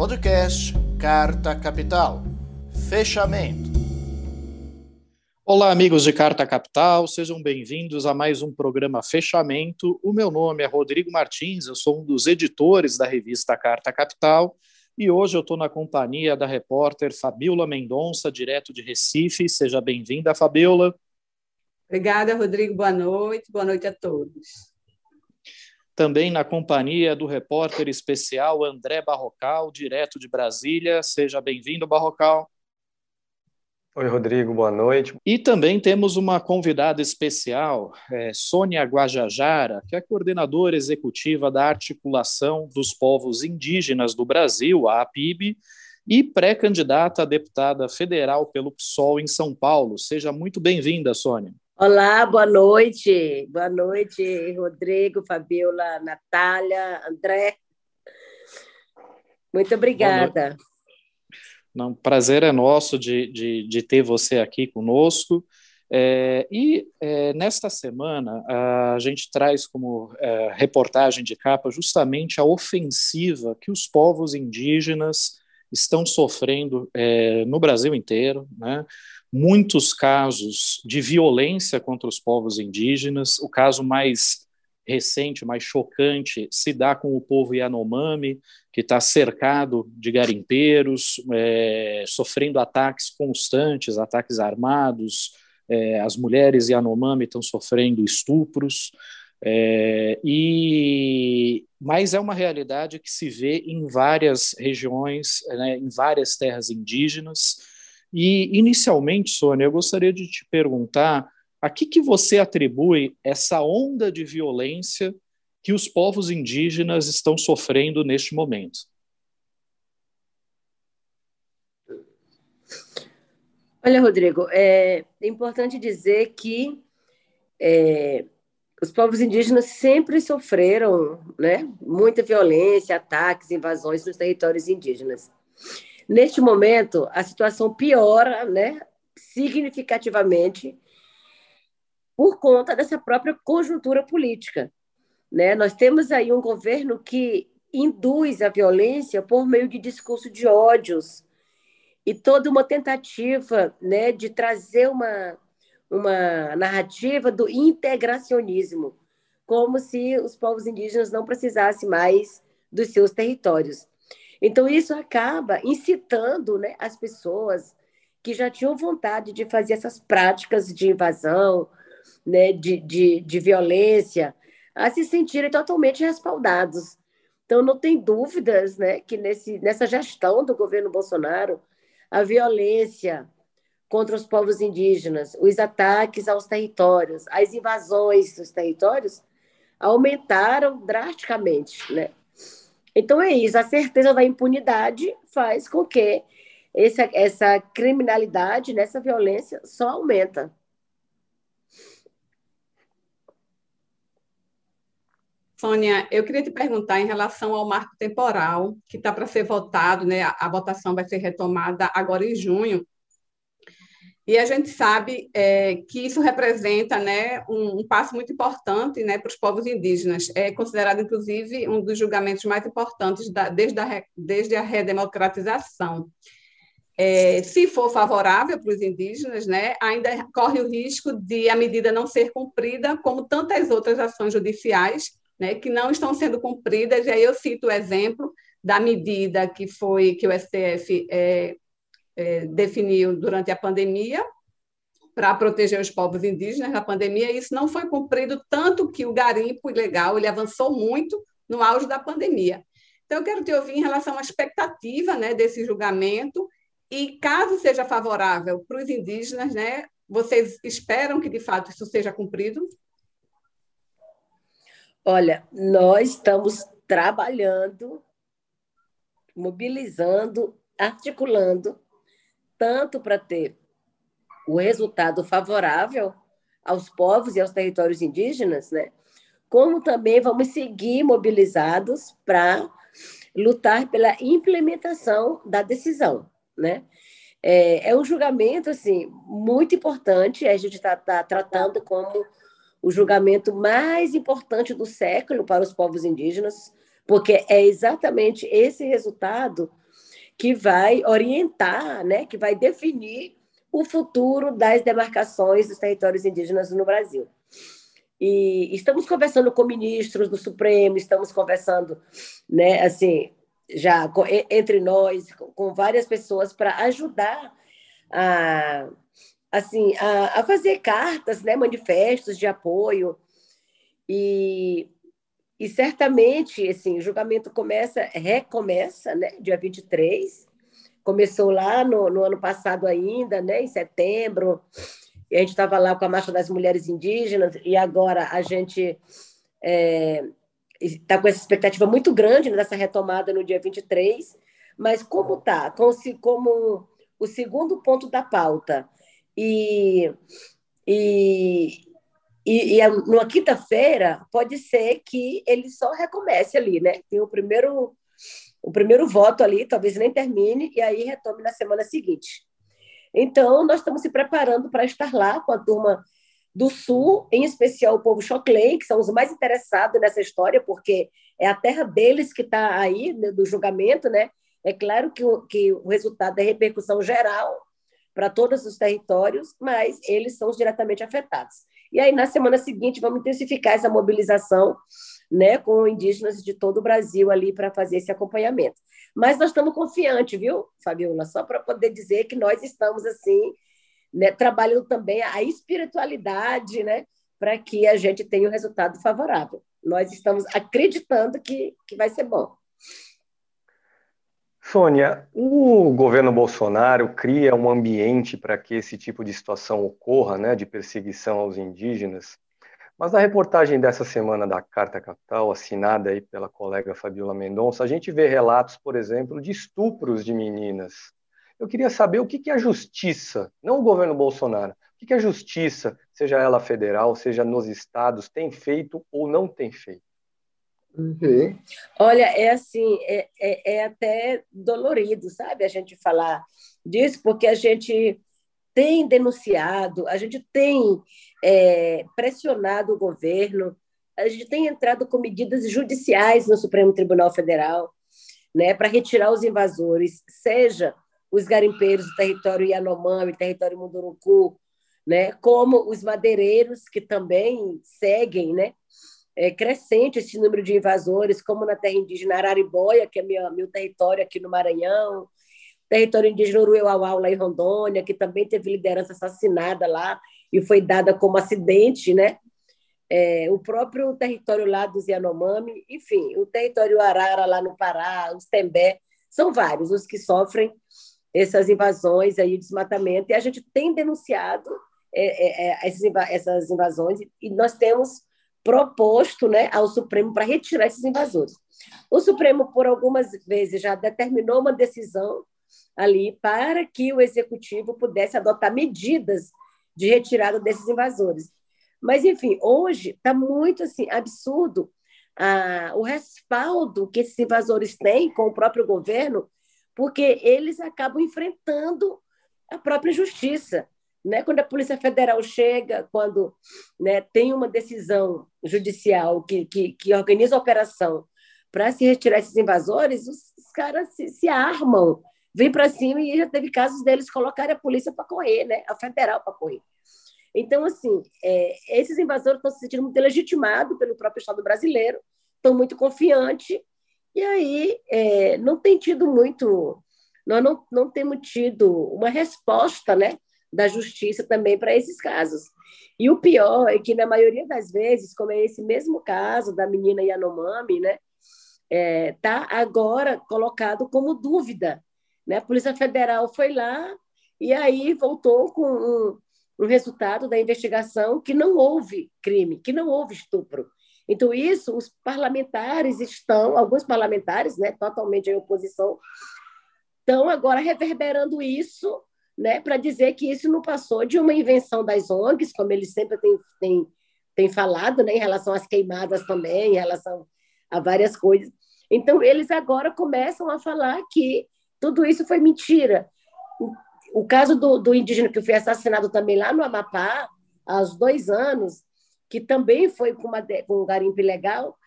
Podcast Carta Capital. Fechamento. Olá, amigos de Carta Capital, sejam bem-vindos a mais um programa Fechamento. O meu nome é Rodrigo Martins, eu sou um dos editores da revista Carta Capital e hoje eu estou na companhia da repórter Fabiola Mendonça, direto de Recife. Seja bem-vinda, Fabiola. Obrigada, Rodrigo. Boa noite. Boa noite a todos também na companhia do repórter especial André Barrocal, direto de Brasília. Seja bem-vindo, Barrocal. Oi, Rodrigo, boa noite. E também temos uma convidada especial, é, Sônia Guajajara, que é coordenadora executiva da Articulação dos Povos Indígenas do Brasil, a APIB, e pré-candidata a deputada federal pelo PSOL em São Paulo. Seja muito bem-vinda, Sônia. Olá, boa noite. Boa noite, Rodrigo, Fabiola, Natália, André. Muito obrigada. Não, prazer é nosso de, de, de ter você aqui conosco. É, e é, nesta semana a gente traz como é, reportagem de capa justamente a ofensiva que os povos indígenas estão sofrendo é, no Brasil inteiro, né? Muitos casos de violência contra os povos indígenas. O caso mais recente, mais chocante, se dá com o povo Yanomami, que está cercado de garimpeiros, é, sofrendo ataques constantes, ataques armados. É, as mulheres Yanomami estão sofrendo estupros. É, e mas é uma realidade que se vê em várias regiões, né, em várias terras indígenas. E, inicialmente, Sônia, eu gostaria de te perguntar a que, que você atribui essa onda de violência que os povos indígenas estão sofrendo neste momento? Olha, Rodrigo, é importante dizer que é, os povos indígenas sempre sofreram né, muita violência, ataques, invasões nos territórios indígenas. Neste momento, a situação piora né, significativamente por conta dessa própria conjuntura política. Né? Nós temos aí um governo que induz a violência por meio de discurso de ódios e toda uma tentativa né, de trazer uma, uma narrativa do integracionismo, como se os povos indígenas não precisassem mais dos seus territórios. Então, isso acaba incitando né, as pessoas que já tinham vontade de fazer essas práticas de invasão, né, de, de, de violência, a se sentirem totalmente respaldados. Então, não tem dúvidas né, que nesse, nessa gestão do governo Bolsonaro, a violência contra os povos indígenas, os ataques aos territórios, as invasões dos territórios aumentaram drasticamente. Né? Então é isso, a certeza da impunidade faz com que essa, essa criminalidade, nessa violência, só aumenta. Sônia, eu queria te perguntar em relação ao marco temporal, que está para ser votado, né? A votação vai ser retomada agora em junho. E a gente sabe é, que isso representa né, um, um, passo muito importante né, para os povos indígenas. É considerado, inclusive, um dos julgamentos mais importantes da, desde, a, desde a redemocratização. É, se for favorável para os indígenas, né, ainda corre o risco de a medida não ser cumprida, como tantas outras ações judiciais né, que não estão sendo cumpridas. E aí eu cito o exemplo da medida que foi que o STF é, é, definiu durante a pandemia para proteger os povos indígenas na pandemia, e isso não foi cumprido, tanto que o garimpo ilegal ele avançou muito no auge da pandemia. Então, eu quero te ouvir em relação à expectativa né, desse julgamento, e caso seja favorável para os indígenas, né, vocês esperam que, de fato, isso seja cumprido? Olha, nós estamos trabalhando, mobilizando, articulando tanto para ter o resultado favorável aos povos e aos territórios indígenas, né? como também vamos seguir mobilizados para lutar pela implementação da decisão. Né? É, é um julgamento assim muito importante, a gente está tá tratando como o julgamento mais importante do século para os povos indígenas, porque é exatamente esse resultado que vai orientar, né, que vai definir o futuro das demarcações dos territórios indígenas no Brasil. E estamos conversando com ministros do Supremo, estamos conversando, né, assim, já entre nós, com várias pessoas para ajudar a, assim, a, a, fazer cartas, né, manifestos de apoio. E, e certamente, assim, o julgamento começa, recomeça, né, dia 23, começou lá no, no ano passado ainda, né, em setembro, e a gente estava lá com a Marcha das Mulheres Indígenas, e agora a gente é, está com essa expectativa muito grande dessa retomada no dia 23, mas como está? Como, como o segundo ponto da pauta, e, e, e, e numa quinta-feira, pode ser que ele só recomece ali, né? Tem o primeiro, o primeiro voto ali, talvez nem termine, e aí retome na semana seguinte. Então, nós estamos se preparando para estar lá com a turma do Sul, em especial o povo Choclen, que são os mais interessados nessa história, porque é a terra deles que está aí, né, do julgamento, né? É claro que o, que o resultado é repercussão geral para todos os territórios, mas eles são os diretamente afetados. E aí, na semana seguinte, vamos intensificar essa mobilização né, com indígenas de todo o Brasil ali para fazer esse acompanhamento. Mas nós estamos confiantes, viu, Fabiola? Só para poder dizer que nós estamos assim, né, trabalhando também a espiritualidade, né, para que a gente tenha um resultado favorável. Nós estamos acreditando que, que vai ser bom. Sônia, o governo Bolsonaro cria um ambiente para que esse tipo de situação ocorra, né, de perseguição aos indígenas. Mas na reportagem dessa semana da Carta Capital, assinada aí pela colega Fabiola Mendonça, a gente vê relatos, por exemplo, de estupros de meninas. Eu queria saber o que, que a justiça, não o governo Bolsonaro, o que, que a justiça, seja ela federal, seja nos estados, tem feito ou não tem feito? Uhum. Olha, é assim, é, é, é, até dolorido, sabe, a gente falar disso, porque a gente tem denunciado, a gente tem é, pressionado o governo, a gente tem entrado com medidas judiciais no Supremo Tribunal Federal, né, para retirar os invasores, seja os garimpeiros do território Yanomami, território Munduruku, né, como os madeireiros que também seguem, né, é, crescente esse número de invasores, como na terra indígena Araribóia, que é meu, território aqui no Maranhão, território indígena Uruauau, lá em Rondônia, que também teve liderança assassinada lá e foi dada como acidente, né? É, o próprio território lá dos Yanomami, enfim, o território Arara lá no Pará, os Tembé, são vários os que sofrem essas invasões aí, desmatamento, e a gente tem denunciado é, é, é essas invasões e nós temos proposto né, ao Supremo para retirar esses invasores. O Supremo, por algumas vezes, já determinou uma decisão ali para que o Executivo pudesse adotar medidas de retirada desses invasores. Mas, enfim, hoje está muito assim, absurdo ah, o respaldo que esses invasores têm com o próprio governo, porque eles acabam enfrentando a própria justiça. Né? Quando a Polícia Federal chega, quando né, tem uma decisão judicial que, que, que organiza a operação para se retirar esses invasores, os, os caras se, se, armam, vêm para cima e já teve casos deles colocarem a polícia para correr, né? a federal para correr. Então, assim, é, esses invasores estão se sentindo muito legitimados pelo próprio Estado brasileiro, estão muito confiantes, e aí é, não tem tido muito, nós não, não temos tido uma resposta, né? Da justiça também para esses casos. E o pior é que, na maioria das vezes, como é esse mesmo caso da menina Yanomami, né, é, tá agora colocado como dúvida. Né? A Polícia Federal foi lá e aí voltou com um, um resultado da investigação que não houve crime, que não houve estupro. Então, isso, os parlamentares estão, alguns parlamentares, né, totalmente em oposição, estão agora reverberando isso né, para dizer que isso não passou de uma invenção das ONGs, como eles sempre têm, falado, né, em relação às queimadas também, em relação a várias coisas. Então, eles agora começam a falar que tudo isso foi mentira. O caso do, do indígena que foi assassinado também lá no Amapá, há dois anos, que também foi com, uma, com um garimpo ilegal,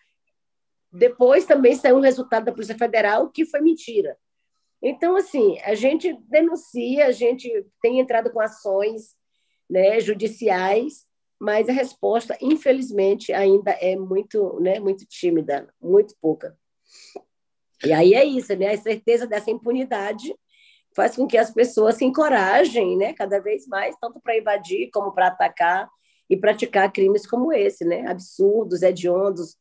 depois também saiu um resultado da Polícia Federal que foi mentira. Então, assim, a gente denuncia, a gente tem entrado com ações né, judiciais, mas a resposta, infelizmente, ainda é muito, né, muito tímida, muito pouca. E aí é isso, né? A certeza dessa impunidade faz com que as pessoas se encorajem, né, cada vez mais, tanto para invadir como para atacar e praticar crimes como esse, né, absurdos, hediondos,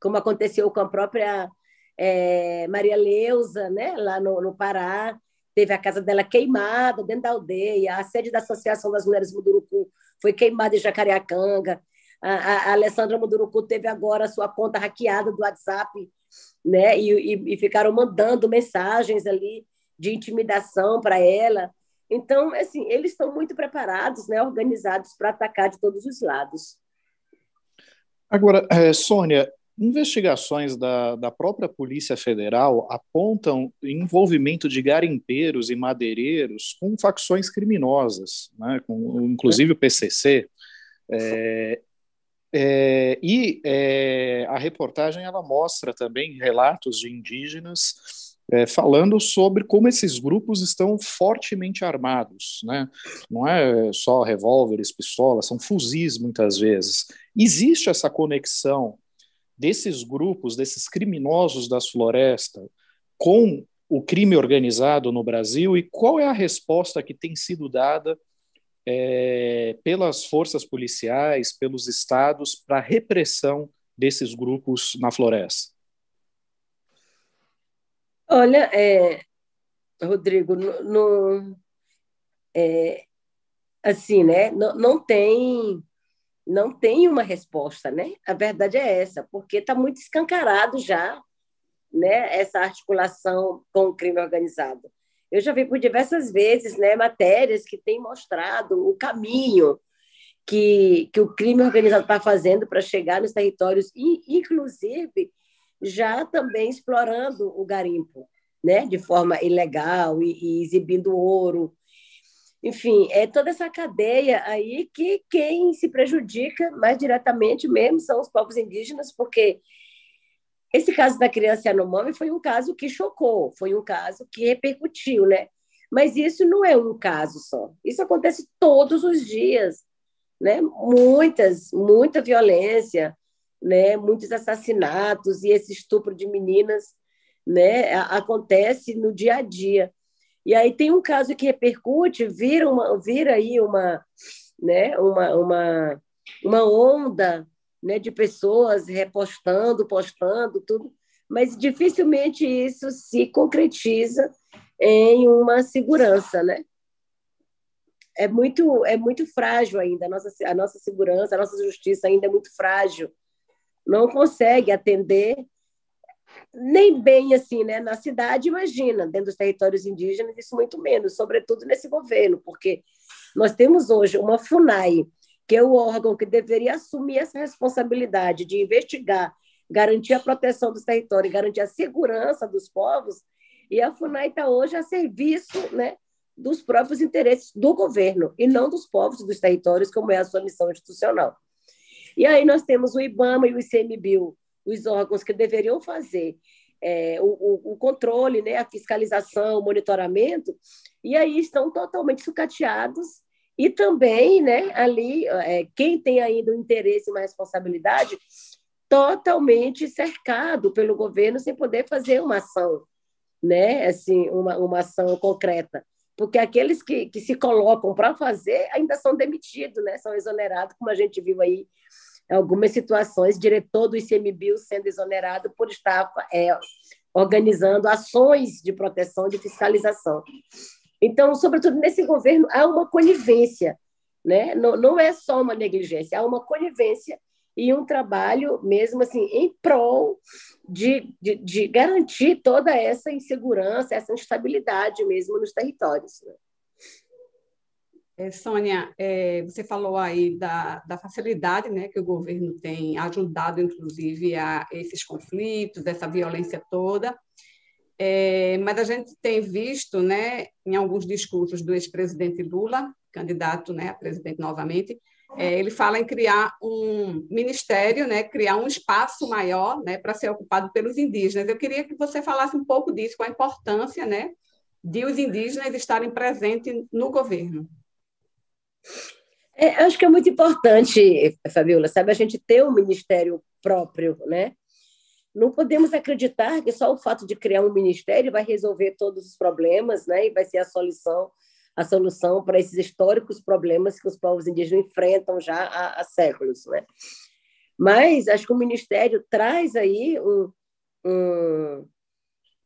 como aconteceu com a própria é, Maria Leusa, né, lá no, no Pará, teve a casa dela queimada dentro da aldeia, a sede da Associação das Mulheres Mudurucu foi queimada em Jacareacanga, a, a, a Alessandra Mudurucu teve agora sua conta hackeada do WhatsApp, né, e, e, e ficaram mandando mensagens ali de intimidação para ela. Então, assim, eles estão muito preparados, né, organizados para atacar de todos os lados. Agora, é, Sônia, investigações da, da própria Polícia Federal apontam envolvimento de garimpeiros e madeireiros com facções criminosas, né, com, inclusive o PCC. É, é, e é, a reportagem ela mostra também relatos de indígenas é, falando sobre como esses grupos estão fortemente armados, né? Não é só revólveres, pistolas, são fuzis muitas vezes. Existe essa conexão desses grupos, desses criminosos das florestas, com o crime organizado no Brasil e qual é a resposta que tem sido dada é, pelas forças policiais, pelos estados para a repressão desses grupos na floresta? Olha, é, Rodrigo, no, é, assim, né? Não, não tem não tem uma resposta, né? A verdade é essa, porque está muito escancarado já, né? Essa articulação com o crime organizado. Eu já vi por diversas vezes, né? Matérias que têm mostrado o caminho que, que o crime organizado está fazendo para chegar nos territórios, e, inclusive já também explorando o garimpo, né, de forma ilegal e, e exibindo ouro. Enfim, é toda essa cadeia aí que quem se prejudica mais diretamente mesmo são os povos indígenas, porque esse caso da criança Yanomami foi um caso que chocou, foi um caso que repercutiu, né? Mas isso não é um caso só. Isso acontece todos os dias, né? Muitas, muita violência, né, muitos assassinatos e esse estupro de meninas né, acontece no dia a dia. E aí tem um caso que repercute, vira, uma, vira aí uma, né, uma, uma, uma onda né, de pessoas repostando, postando, tudo, mas dificilmente isso se concretiza em uma segurança, né? É muito, é muito frágil ainda, a nossa, a nossa segurança, a nossa justiça ainda é muito frágil não consegue atender nem bem assim, né? Na cidade, imagina, dentro dos territórios indígenas, isso muito menos, sobretudo nesse governo, porque nós temos hoje uma FUNAI, que é o órgão que deveria assumir essa responsabilidade de investigar, garantir a proteção dos territórios, garantir a segurança dos povos, e a FUNAI está hoje a serviço, né? dos próprios interesses do governo e não dos povos dos territórios, como é a sua missão institucional. E aí nós temos o IBAMA e o ICMBio, os órgãos que deveriam fazer é, o, o, controle, né, a fiscalização, o monitoramento, e aí estão totalmente sucateados e também, né, ali, é, quem tem ainda um interesse e uma responsabilidade, totalmente cercado pelo governo sem poder fazer uma ação, né, assim, uma, uma ação concreta. Porque aqueles que, que se colocam para fazer ainda são demitidos, né, são exonerados, como a gente viu aí algumas situações, diretor do ICMBio sendo exonerado por estar é, organizando ações de proteção, de fiscalização. Então, sobretudo nesse governo, há uma conivência, né? não, não é só uma negligência, há uma conivência e um trabalho mesmo assim em prol de, de, de garantir toda essa insegurança, essa instabilidade mesmo nos territórios. Né? É, Sônia, é, você falou aí da, da, facilidade né, que o governo tem ajudado, inclusive, a esses conflitos, essa violência toda, é, mas a gente tem visto, né, em alguns discursos do ex-presidente Lula, candidato né, a presidente novamente, é, ele fala em criar um ministério, né, criar um espaço maior né, para ser ocupado pelos indígenas. Eu queria que você falasse um pouco disso, com a importância né, de os indígenas estarem presentes no governo. É, acho que é muito importante, Fabiola, sabe, a gente ter um ministério próprio, né? Não podemos acreditar que só o fato de criar um ministério vai resolver todos os problemas, né? E vai ser a solução, a solução para esses históricos problemas que os povos indígenas enfrentam já há, há séculos, né? Mas acho que o ministério traz aí um, um,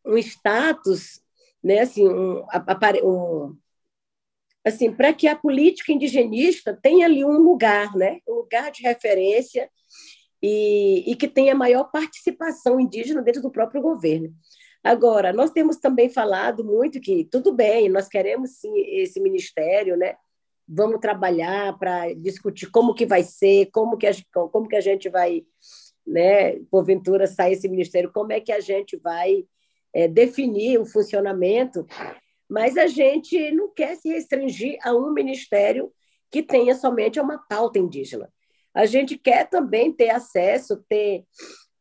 um status, né? Assim, um, um assim, para que a política indigenista tenha ali um lugar, né? um lugar de referência e, e que tenha maior participação indígena dentro do próprio governo. Agora, nós temos também falado muito que tudo bem, nós queremos sim esse ministério, né? Vamos trabalhar para discutir como que vai ser, como que a, como que a gente vai, né? Porventura sair esse ministério, como é que a gente vai é, definir o funcionamento mas a gente não quer se restringir a um ministério que tenha somente uma pauta indígena. A gente quer também ter acesso, ter,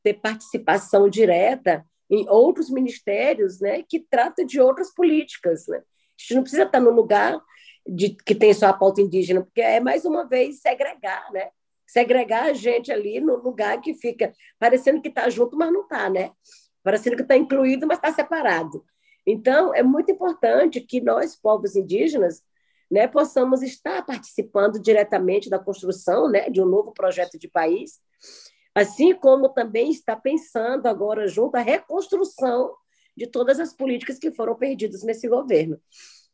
ter participação direta em outros ministérios né, que tratam de outras políticas. Né? A gente não precisa estar no lugar de, que tem só a pauta indígena, porque é, mais uma vez, segregar, né? Segregar a gente ali no lugar que fica parecendo que está junto, mas não está, né? Parecendo que está incluído, mas está separado. Então, é muito importante que nós, povos indígenas, né, possamos estar participando diretamente da construção né, de um novo projeto de país, assim como também está pensando agora junto à reconstrução de todas as políticas que foram perdidas nesse governo.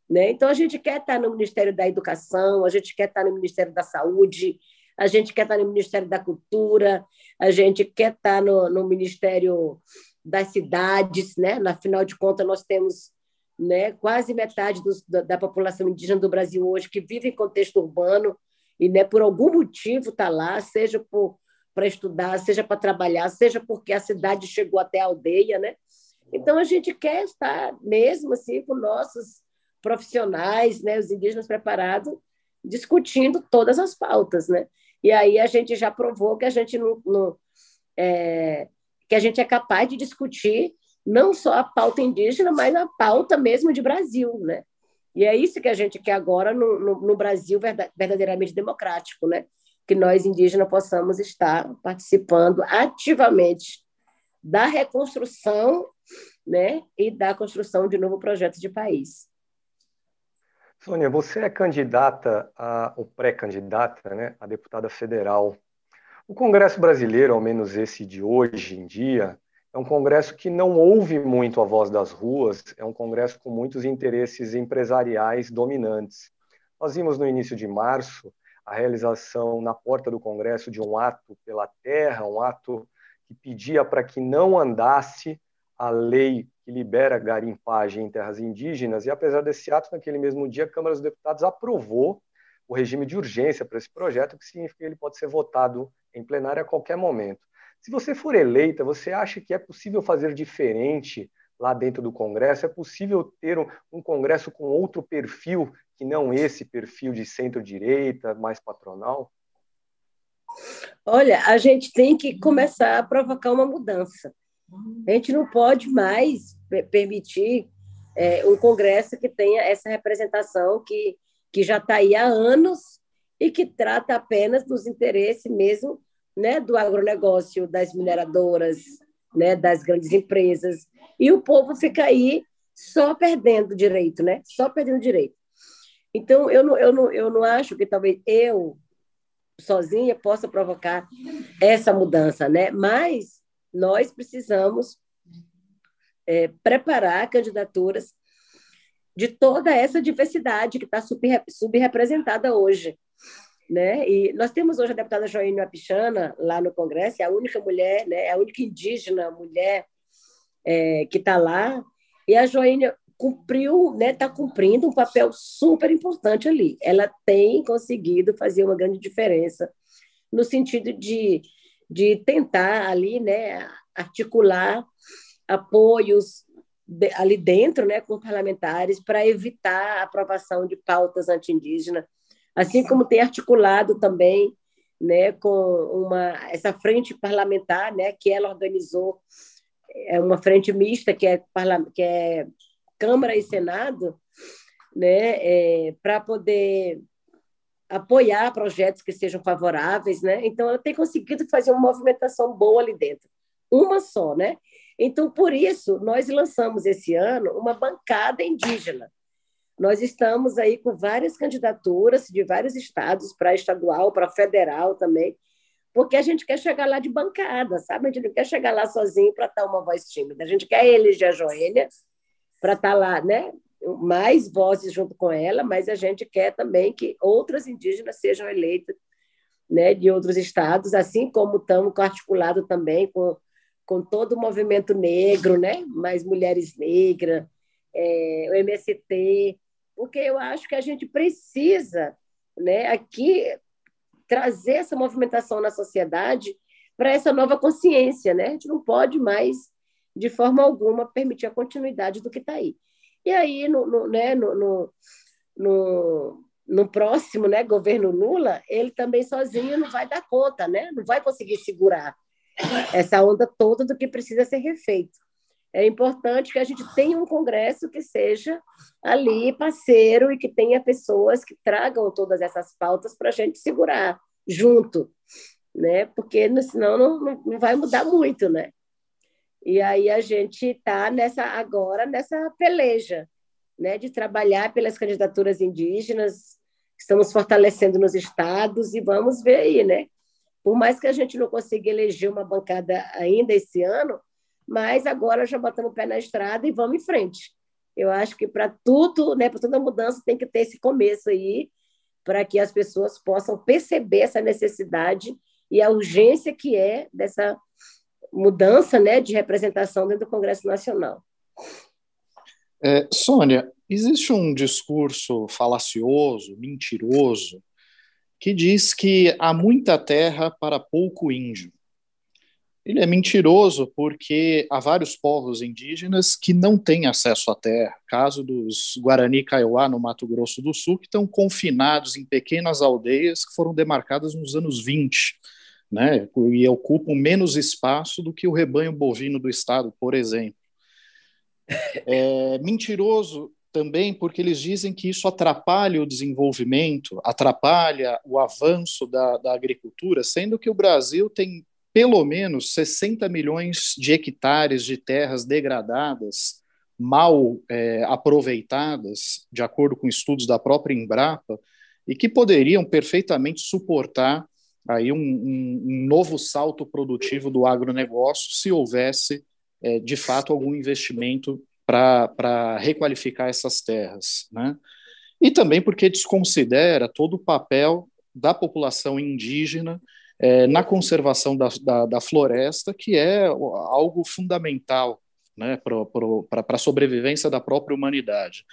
Né? Então, a gente quer estar no Ministério da Educação, a gente quer estar no Ministério da Saúde, a gente quer estar no Ministério da Cultura, a gente quer estar no, no Ministério das cidades, né? Afinal de contas, nós temos né, quase metade dos, da, da, população indígena do Brasil hoje que vive em contexto urbano e, né, por algum motivo, está lá, seja para estudar, seja para trabalhar, seja porque a cidade chegou até a aldeia, né? Então a gente quer estar mesmo assim com nossos profissionais, né, os indígenas preparados, discutindo todas as pautas, né? E aí a gente já provou que a gente não, não é, que a gente é capaz de discutir não só a pauta indígena, mas a pauta mesmo de Brasil, né? E é isso que a gente quer agora no, no, no Brasil verdadeiramente democrático, né? Que nós indígenas possamos estar participando ativamente da reconstrução, né? E da construção de novo projeto de país. Sônia, você é candidata a, ou pré-candidata, né, a deputada federal o Congresso brasileiro, ao menos esse de hoje em dia, é um congresso que não ouve muito a voz das ruas, é um congresso com muitos interesses empresariais dominantes. Nós vimos no início de março a realização na porta do Congresso de um ato pela terra, um ato que pedia para que não andasse a lei que libera garimpagem em terras indígenas, e apesar desse ato, naquele mesmo dia, a Câmara dos Deputados aprovou o regime de urgência para esse projeto, que significa que ele pode ser votado em plenário a qualquer momento. Se você for eleita, você acha que é possível fazer diferente lá dentro do Congresso? É possível ter um, um Congresso com outro perfil que não esse perfil de centro-direita, mais patronal? Olha, a gente tem que começar a provocar uma mudança. A gente não pode mais permitir é, um Congresso que tenha essa representação que que já está aí há anos e que trata apenas dos interesses mesmo né, do agronegócio, das mineradoras, né, das grandes empresas. E o povo fica aí só perdendo direito, né? Só perdendo direito. Então, eu não, eu não, eu não acho que talvez eu, sozinha, possa provocar essa mudança, né? Mas nós precisamos é, preparar candidaturas de toda essa diversidade que está subrepresentada hoje. Né? E nós temos hoje a deputada Joênia Apichana lá no Congresso, é a única mulher, né? é a única indígena mulher é, que está lá, e a Joênia cumpriu, está né, tá cumprindo um papel super importante ali. Ela tem conseguido fazer uma grande diferença no sentido de, de tentar ali né, articular apoios ali dentro, né, com parlamentares, para evitar a aprovação de pautas anti-indígenas, assim como tem articulado também né, com uma, essa frente parlamentar, né, que ela organizou, é uma frente mista, que é, que é Câmara e Senado, né, é, para poder apoiar projetos que sejam favoráveis, né? Então ela tem conseguido fazer uma movimentação boa ali dentro, uma só, né? Então por isso nós lançamos esse ano uma bancada indígena. Nós estamos aí com várias candidaturas de vários estados para estadual, para federal também, porque a gente quer chegar lá de bancada, sabe? A gente não quer chegar lá sozinho para estar uma voz tímida. A gente quer eleger a Joênia para estar lá, né? mais vozes junto com ela, mas a gente quer também que outras indígenas sejam eleitas né, de outros estados, assim como estamos articulado também com, com todo o movimento negro, né, mais mulheres negras, é, o MST, porque eu acho que a gente precisa né, aqui trazer essa movimentação na sociedade para essa nova consciência. Né? A gente não pode mais, de forma alguma, permitir a continuidade do que está aí. E aí, no, no, né, no, no, no, no próximo né, governo Lula, ele também sozinho não vai dar conta, né? não vai conseguir segurar essa onda toda do que precisa ser refeito. É importante que a gente tenha um Congresso que seja ali parceiro e que tenha pessoas que tragam todas essas pautas para a gente segurar junto, né? Porque senão não, não vai mudar muito, né? E aí a gente está nessa agora nessa peleja, né, de trabalhar pelas candidaturas indígenas, estamos fortalecendo nos estados e vamos ver aí, né? Por mais que a gente não consiga eleger uma bancada ainda esse ano, mas agora já botamos o pé na estrada e vamos em frente. Eu acho que para tudo, né, para toda mudança tem que ter esse começo aí, para que as pessoas possam perceber essa necessidade e a urgência que é dessa mudança né, de representação dentro do Congresso Nacional. É, Sônia, existe um discurso falacioso, mentiroso, que diz que há muita terra para pouco índio. Ele é mentiroso porque há vários povos indígenas que não têm acesso à terra. Caso dos Guarani Kaiowá, no Mato Grosso do Sul, que estão confinados em pequenas aldeias que foram demarcadas nos anos 20 né, e ocupam menos espaço do que o rebanho bovino do estado, por exemplo. É mentiroso também porque eles dizem que isso atrapalha o desenvolvimento, atrapalha o avanço da, da agricultura, sendo que o Brasil tem pelo menos 60 milhões de hectares de terras degradadas, mal é, aproveitadas, de acordo com estudos da própria Embrapa, e que poderiam perfeitamente suportar aí um, um, um novo salto produtivo do agronegócio se houvesse, é, de fato, algum investimento para requalificar essas terras. Né? E também porque desconsidera todo o papel da população indígena é, na conservação da, da, da, floresta, que é algo fundamental né, para a sobrevivência da própria humanidade.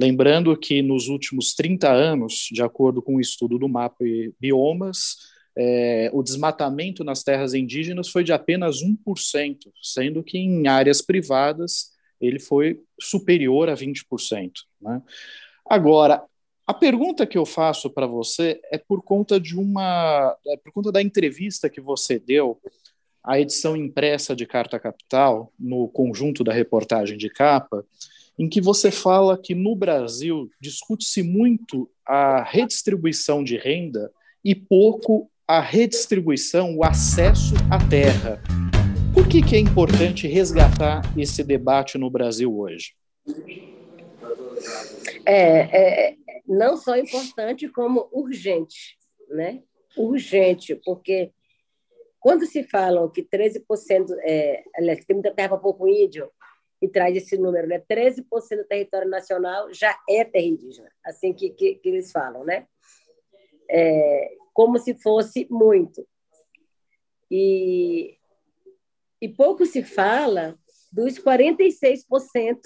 Lembrando que nos últimos 30 anos, de acordo com o estudo do MAP Biomas, é, o desmatamento nas terras indígenas foi de apenas 1%, sendo que em áreas privadas ele foi superior a 20%. Né? Agora, a pergunta que eu faço para você é por conta de uma, é por conta da entrevista que você deu à edição impressa de Carta Capital, no conjunto da reportagem de capa, em que você fala que no Brasil discute-se muito a redistribuição de renda e pouco a redistribuição, o acesso à terra. Por que, que é importante resgatar esse debate no Brasil hoje? É, é não só importante, como urgente, né? Urgente, porque quando se falam que 13%, é, aliás, tem muita terra para pouco índio, e traz esse número, né? 13% do território nacional já é terra indígena, assim que, que, que eles falam, né? É, como se fosse muito. E, e pouco se fala dos 46%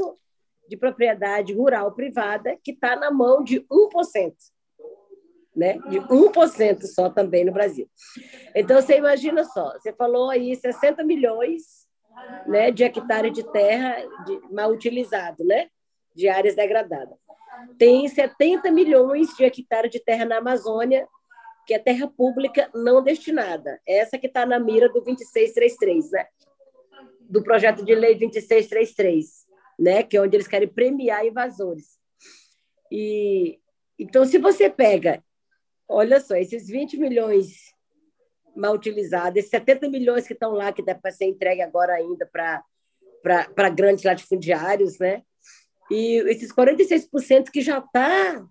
de propriedade rural privada que está na mão de 1%. Né? De 1% só também no Brasil. Então, você imagina só, você falou aí 60 milhões né, de hectares de terra de, mal utilizado, né? de áreas degradadas. tem 70 milhões de hectares de terra na Amazônia, que é terra pública não destinada. Essa que está na mira do 2633, né? Do projeto de lei 2633, né? Que é onde eles querem premiar invasores. E então, se você pega, olha só, esses 20 milhões mal utilizados, esses 70 milhões que estão lá, que deve ser entregue agora ainda para grandes latifundiários, né? E esses 46% que já está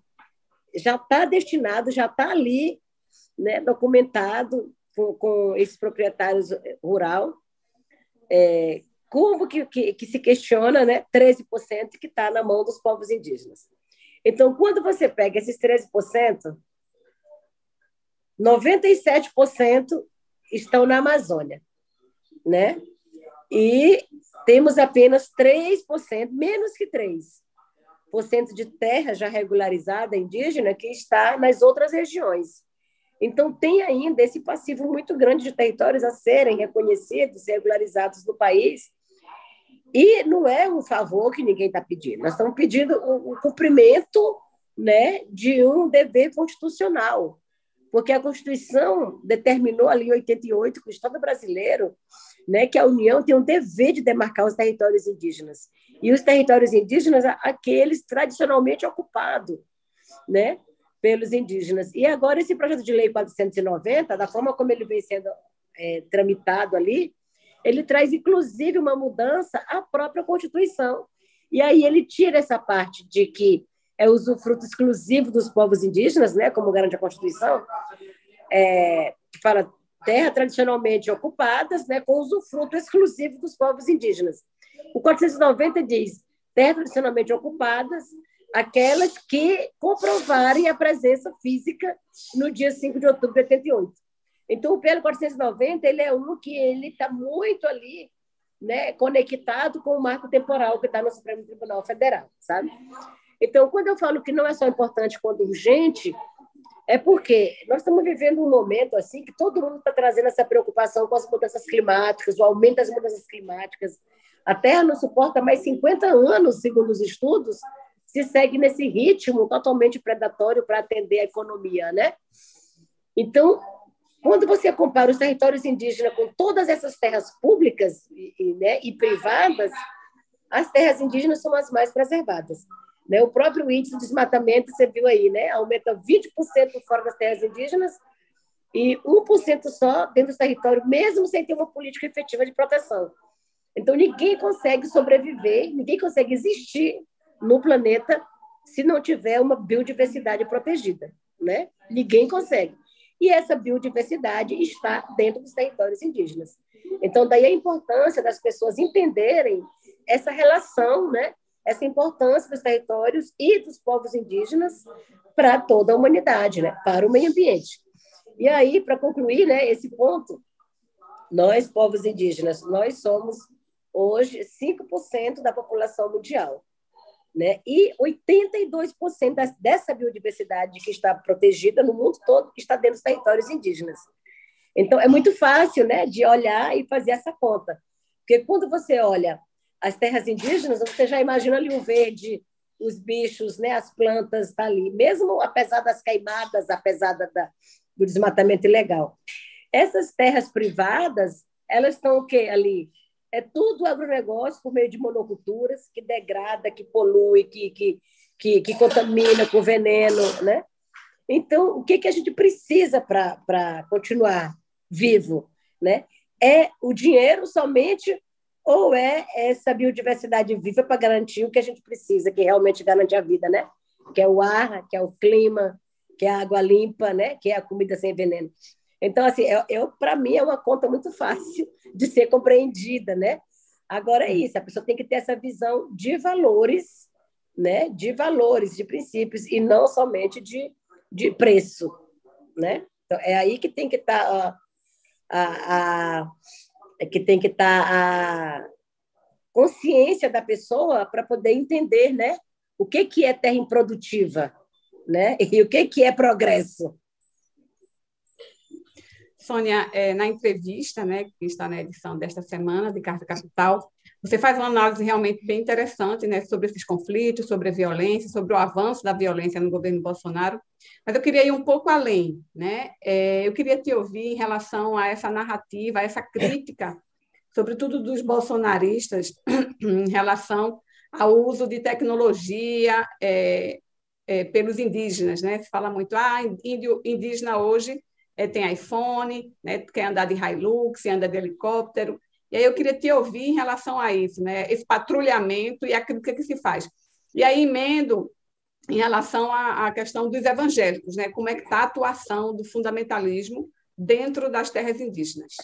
já tá destinado, já está ali, né, documentado com, com esses proprietários rural, é, como que, que, que, se questiona né, 13% que está na mão dos povos indígenas. Então, quando você pega esses 13%, 97% estão na Amazônia, né? E temos apenas 3%, menos que 3% de terra já regularizada indígena que está nas outras regiões. Então, tem ainda esse passivo muito grande de territórios a serem reconhecidos, regularizados no país. E não é um favor que ninguém está pedindo, nós estamos pedindo o, cumprimento né, de um dever constitucional, porque a Constituição determinou ali em 88 que o Estado brasileiro, né, que a União tem um dever de demarcar os territórios indígenas. E os territórios indígenas, aqueles tradicionalmente ocupados, né, pelos indígenas. E agora esse projeto de lei 490, da forma como ele vem sendo é, tramitado ali, ele traz inclusive uma mudança à própria Constituição. E aí ele tira essa parte de que é usufruto exclusivo dos povos indígenas, né, como garante a Constituição, é, que fala terra tradicionalmente ocupadas, né, com usufruto exclusivo dos povos indígenas. O 490 diz terra tradicionalmente ocupadas, aquelas que comprovarem a presença física no dia 5 de outubro de 88. Então, o PL 490 ele é um que ele está muito ali né, conectado com o marco temporal que está no Supremo Tribunal Federal, sabe? Então, quando eu falo que não é só importante quando urgente, é porque nós estamos vivendo um momento assim que todo mundo está trazendo essa preocupação com as mudanças climáticas, o aumento das mudanças climáticas. A Terra não suporta mais 50 anos, segundo os estudos, se segue nesse ritmo totalmente predatório para atender a economia, né? Então, quando você compara os territórios indígenas com todas essas terras públicas e, né, e privadas, as terras indígenas são as mais preservadas. Né? O próprio índice de desmatamento, você viu aí, né? aumenta 20% fora das terras indígenas e 1% só dentro do território, mesmo sem ter uma política efetiva de proteção. Então, ninguém consegue sobreviver, ninguém consegue existir no planeta se não tiver uma biodiversidade protegida. Né? Ninguém consegue. E essa biodiversidade está dentro dos territórios indígenas. Então, daí a importância das pessoas entenderem essa relação né, essa importância dos territórios e dos povos indígenas para toda a humanidade, né? para o meio ambiente. E aí, para concluir né, esse ponto, nós, povos indígenas, nós somos hoje 5% da população mundial. Né? E 82% dessa biodiversidade que está protegida no mundo todo está dentro dos territórios indígenas. Então, é muito fácil né, de olhar e fazer essa conta. Porque quando você olha as terras indígenas, você já imagina ali o verde, os bichos, né, as plantas tá ali, mesmo apesar das queimadas, apesar da, do desmatamento ilegal. Essas terras privadas, elas estão o quê ali? É tudo agronegócio por meio de monoculturas que degrada, que polui, que, que, que, que contamina com veneno, né? Então, o que, que a gente precisa para continuar vivo? Né? É o dinheiro somente ou é essa biodiversidade viva para garantir o que a gente precisa, que realmente garante a vida, né? Que é o ar, que é o clima, que é a água limpa, né? Que é a comida sem veneno. Então, assim, eu, eu para mim é uma conta muito fácil de ser compreendida, né? Agora é isso, a pessoa tem que ter essa visão de valores, né? De valores, de princípios e não somente de, de preço, né? Então, é aí que tem que estar tá, a, a é que tem que estar tá a consciência da pessoa para poder entender, né? O que que é terra improdutiva, né? E o que que é progresso. Sônia, é, na entrevista, né, que está na edição desta semana de Carta Capital, Você faz uma análise realmente bem interessante né, sobre esses conflitos, sobre a violência, sobre o avanço da violência no governo Bolsonaro. Mas eu queria ir um pouco além. Né? É, eu queria te ouvir em relação a essa narrativa, a essa crítica, sobretudo dos bolsonaristas, em relação ao uso de tecnologia é, é, pelos indígenas. Né? Se fala muito, ah, índio, indígena hoje é, tem iPhone, né, quer andar de Hilux, anda de helicóptero. E aí eu queria te ouvir em relação a isso, né, esse patrulhamento e a crítica que se faz. E aí emendo em relação à, à questão dos evangélicos, né, como é que está a atuação do fundamentalismo dentro das terras indígenas.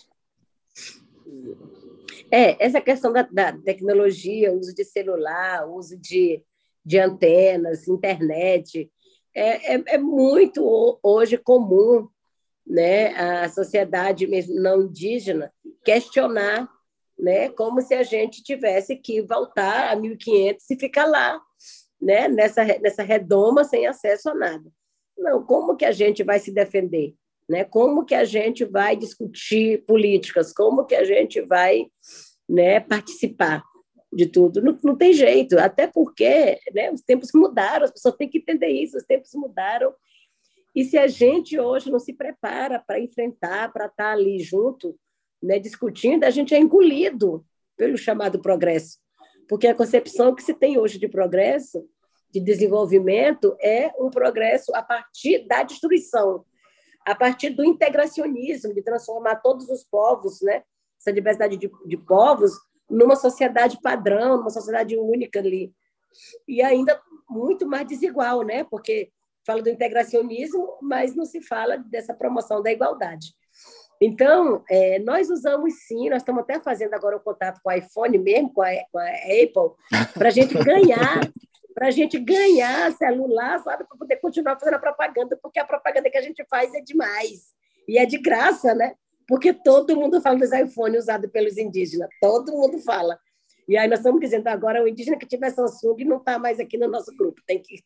É, essa questão da, da tecnologia, uso de celular, uso de, de antenas, internet, é, é, é muito hoje comum né, a sociedade não indígena questionar, né, como se a gente tivesse que voltar a 1500 e ficar lá, né, nessa nessa redoma sem acesso a nada. Não, como que a gente vai se defender? Né? Como que a gente vai discutir políticas? Como que a gente vai, né, participar de tudo? Não, não tem jeito, até porque, né, os tempos mudaram, as pessoas têm que entender isso, os tempos mudaram e se a gente hoje não se prepara para enfrentar, para estar ali junto, né, discutindo, a gente é engolido pelo chamado progresso. Porque a concepção que se tem hoje de progresso, de desenvolvimento, é um progresso a partir da destruição, a partir do integracionismo, de transformar todos os povos, né, essa diversidade de, de povos, numa sociedade padrão, numa sociedade única ali. E ainda muito mais desigual, né? Porque fala do integracionismo, mas não se fala dessa promoção da igualdade. Então, é, nós usamos sim, nós estamos até fazendo agora o contato com o iPhone mesmo, com a, com a Apple, para a gente ganhar, para a gente ganhar celular, sabe, para poder continuar fazendo a propaganda, porque a propaganda que a gente faz é demais. E é de graça, né? Porque todo mundo fala dos iPhones usados pelos indígenas, todo mundo fala. E aí nós estamos dizendo agora o indígena que tiver Samsung não está mais aqui no nosso grupo, tem que.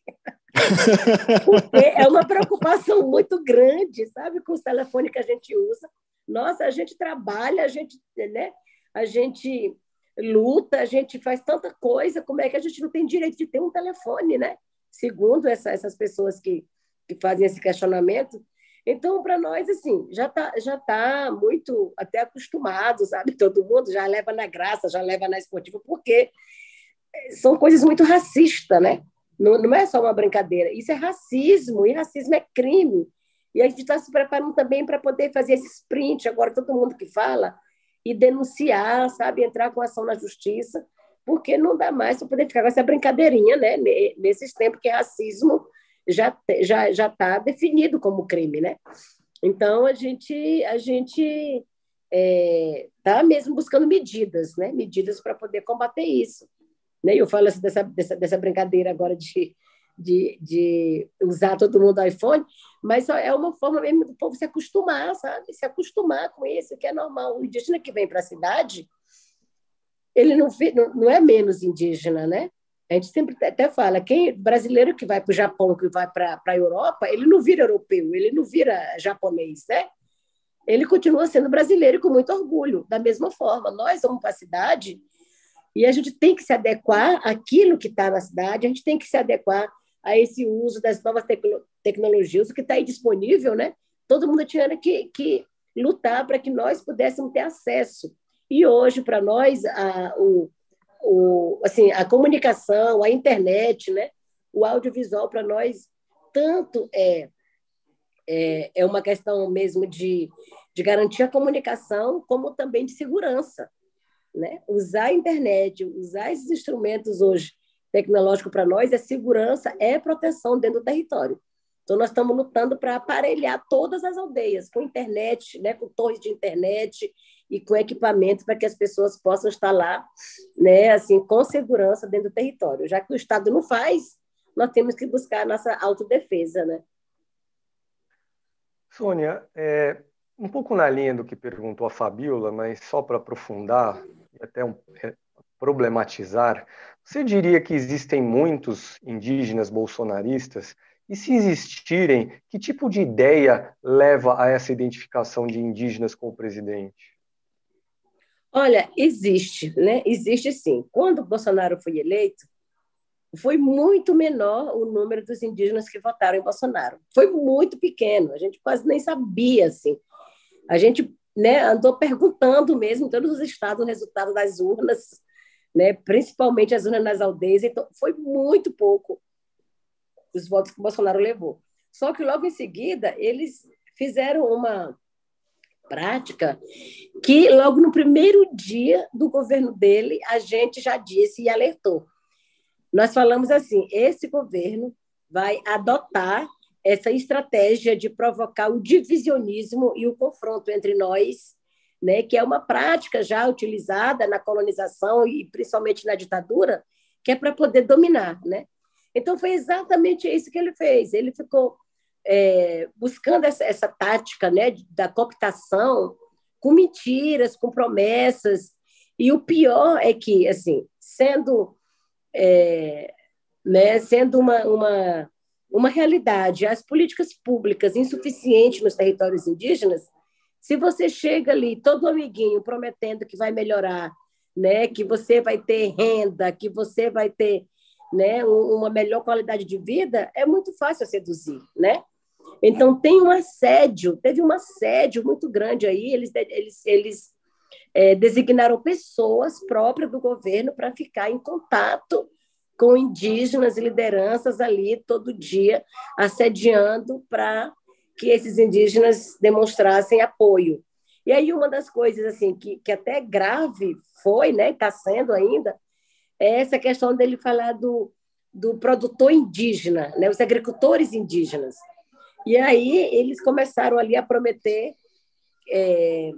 Porque é uma preocupação muito grande, sabe, com os telefones que a gente usa. Nossa, a gente trabalha, a gente, né? A gente luta, a gente faz tanta coisa, como é que a gente não tem direito de ter um telefone, né? Segundo essa, essas pessoas que, que fazem esse questionamento, então, para nós, assim, já está já tá muito até acostumado, sabe? Todo mundo já leva na graça, já leva na esportiva, porque são coisas muito racistas, né? Não, não é só uma brincadeira. Isso é racismo, e racismo é crime. E a gente está se preparando também para poder fazer esse sprint, agora todo mundo que fala, e denunciar, sabe? Entrar com ação na justiça, porque não dá mais para poder ficar com essa brincadeirinha, né? Nesses tempos que racismo já já já está definido como crime, né? Então a gente a gente está é, mesmo buscando medidas, né? Medidas para poder combater isso. Né? Eu falo assim, dessa, dessa, dessa brincadeira agora de, de, de usar todo mundo iPhone, mas é uma forma mesmo do povo se acostumar, sabe? Se acostumar com isso, que é normal. O indígena que vem para a cidade, ele não, não é menos indígena, né? A gente sempre até fala, quem brasileiro que vai para o Japão, que vai para a Europa, ele não vira europeu, ele não vira japonês, né? Ele continua sendo brasileiro com muito orgulho. Da mesma forma, nós vamos para a cidade e a gente tem que se adequar àquilo que está na cidade, a gente tem que se adequar a esse uso das novas tecnologias, o que está aí disponível, né? Todo mundo tinha que, que lutar para que nós pudéssemos ter acesso. E hoje, para nós, a, o, o, assim, a comunicação, a internet, né? o audiovisual para nós tanto é, é, é uma questão mesmo de, de garantir a comunicação, como também de segurança. Né? Usar a internet, usar esses instrumentos hoje tecnológicos para nós é segurança, é proteção dentro do território. Então, nós estamos lutando para aparelhar todas as aldeias com internet, né, com torres de internet e com equipamentos para que as pessoas possam estar lá, né, assim, com segurança dentro do território. Já que o Estado não faz, nós temos que buscar a nossa autodefesa, né? Sônia, é, um pouco na linha do que perguntou a Fabiola, mas só para aprofundar e até um, é, problematizar, você diria que existem muitos indígenas bolsonaristas e se existirem, que tipo de ideia leva a essa identificação de indígenas com o presidente? Olha, existe, né? Existe sim. Quando Bolsonaro foi eleito, foi muito menor o número dos indígenas que votaram em Bolsonaro. Foi muito pequeno, a gente quase nem sabia, assim. A gente né, andou perguntando mesmo em todos os estados o resultado das urnas, né, principalmente as urnas nas aldeias, então foi muito pouco os votos que Bolsonaro levou. Só que logo em seguida eles fizeram uma prática que logo no primeiro dia do governo dele a gente já disse e alertou. Nós falamos assim: esse governo vai adotar essa estratégia de provocar o divisionismo e o confronto entre nós, né, que é uma prática já utilizada na colonização e principalmente na ditadura, que é para poder dominar, né? Então foi exatamente isso que ele fez. Ele ficou é, buscando essa, essa tática né, da cooptação com mentiras, com promessas. E o pior é que, assim, sendo, é, né, sendo uma, uma, uma realidade, as políticas públicas insuficientes nos territórios indígenas, se você chega ali, todo amiguinho, prometendo que vai melhorar, né, que você vai ter renda, que você vai ter né, uma melhor qualidade de vida, é muito fácil seduzir, né? Então, tem um assédio, teve um assédio muito grande aí, eles, eles, eles é, designaram pessoas próprias do governo para ficar em contato com indígenas e lideranças ali todo dia, assediando para que esses indígenas demonstrassem apoio. E aí uma das coisas assim que, que até grave foi, né, está sendo ainda, é essa questão dele falar do, do produtor indígena, né, os agricultores indígenas. E aí eles começaram ali a prometer é,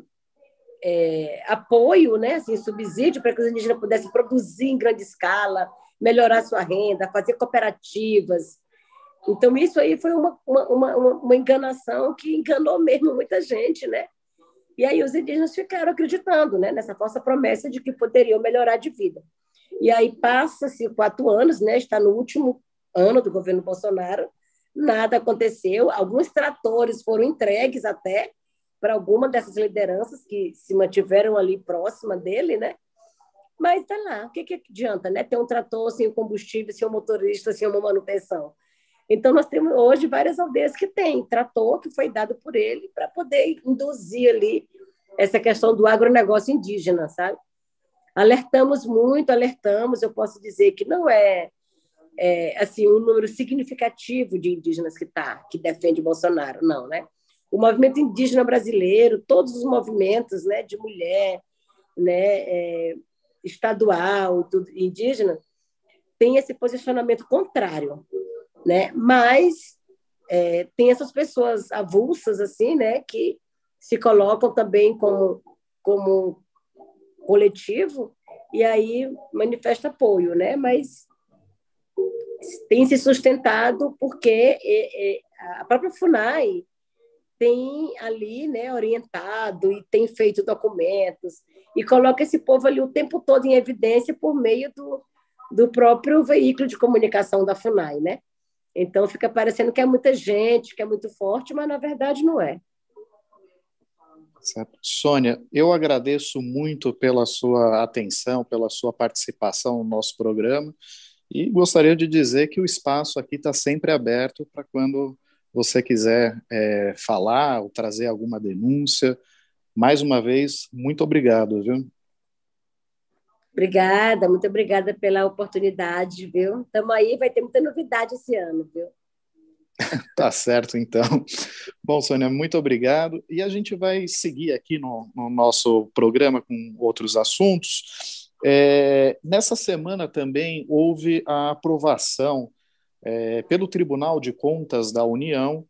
é, apoio, né, assim, subsídio para que os indígenas pudessem produzir em grande escala, melhorar sua renda, fazer cooperativas. Então, isso aí foi uma, uma, uma, uma enganação que enganou mesmo muita gente, né? E aí os indígenas ficaram acreditando né, nessa falsa promessa de que poderiam melhorar de vida. E aí passa-se quatro anos, né? Está no último ano do governo Bolsonaro, nada aconteceu. Alguns tratores foram entregues até para alguma dessas lideranças que se mantiveram ali próxima dele, né? Mas tá lá, o que, que adianta, né? Ter um trator sem combustível, sem um motorista, sem uma manutenção. Então, nós temos hoje várias aldeias que têm trator que foi dado por ele para poder induzir ali essa questão do agronegócio indígena, sabe? Alertamos muito, alertamos, eu posso dizer que não é é, assim um número significativo de indígenas que tá que defende Bolsonaro, não, né? O movimento indígena brasileiro, todos os movimentos, né, de mulher, né, é, estadual, tudo indígena, tem esse posicionamento contrário, né? Mas é, tem essas pessoas avulsas assim, né, que se colocam também como como coletivo e aí manifesta apoio, né? Mas tem se sustentado porque a própria FUNAI tem ali né, orientado e tem feito documentos e coloca esse povo ali o tempo todo em evidência por meio do, do próprio veículo de comunicação da FUNAI, né? Então fica parecendo que é muita gente, que é muito forte, mas na verdade não é. Certo. Sônia, eu agradeço muito pela sua atenção, pela sua participação no nosso programa. E gostaria de dizer que o espaço aqui está sempre aberto para quando você quiser é, falar ou trazer alguma denúncia. Mais uma vez, muito obrigado, viu? Obrigada, muito obrigada pela oportunidade, viu? Estamos aí, vai ter muita novidade esse ano, viu? tá certo, então. Bom, Sônia, muito obrigado. E a gente vai seguir aqui no, no nosso programa com outros assuntos. É, nessa semana também houve a aprovação é, pelo Tribunal de Contas da União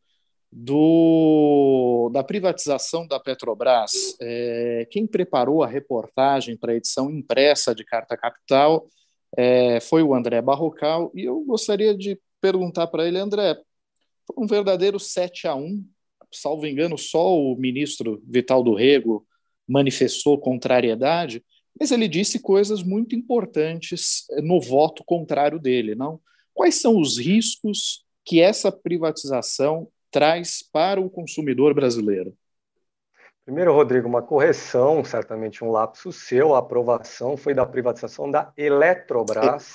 do, da privatização da Petrobras. É, quem preparou a reportagem para a edição impressa de Carta Capital é, foi o André Barrocal, e eu gostaria de perguntar para ele, André, foi um verdadeiro 7 a 1 salvo engano, só o ministro Vital do Rego manifestou contrariedade, mas ele disse coisas muito importantes eh, no voto contrário dele, não? Quais são os riscos que essa privatização traz para o consumidor brasileiro? Primeiro, Rodrigo, uma correção, certamente um lapso seu. A aprovação foi da privatização da Eletrobras.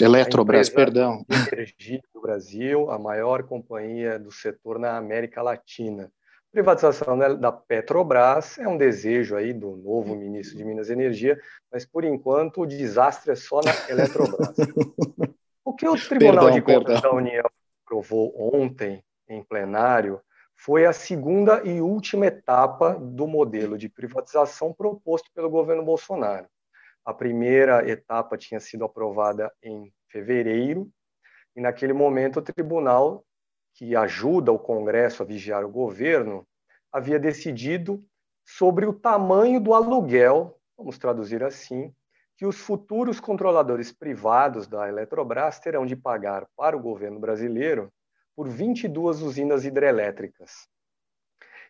Eletrobras, perdão. De energia do Brasil, a maior companhia do setor na América Latina. Privatização da Petrobras é um desejo aí do novo ministro de Minas e Energia, mas por enquanto o desastre é só na Eletrobras. o que o Tribunal perdão, de Contas da União aprovou ontem em plenário foi a segunda e última etapa do modelo de privatização proposto pelo governo Bolsonaro. A primeira etapa tinha sido aprovada em fevereiro, e naquele momento o tribunal, que ajuda o Congresso a vigiar o governo, havia decidido sobre o tamanho do aluguel, vamos traduzir assim, que os futuros controladores privados da Eletrobras terão de pagar para o governo brasileiro por 22 usinas hidrelétricas.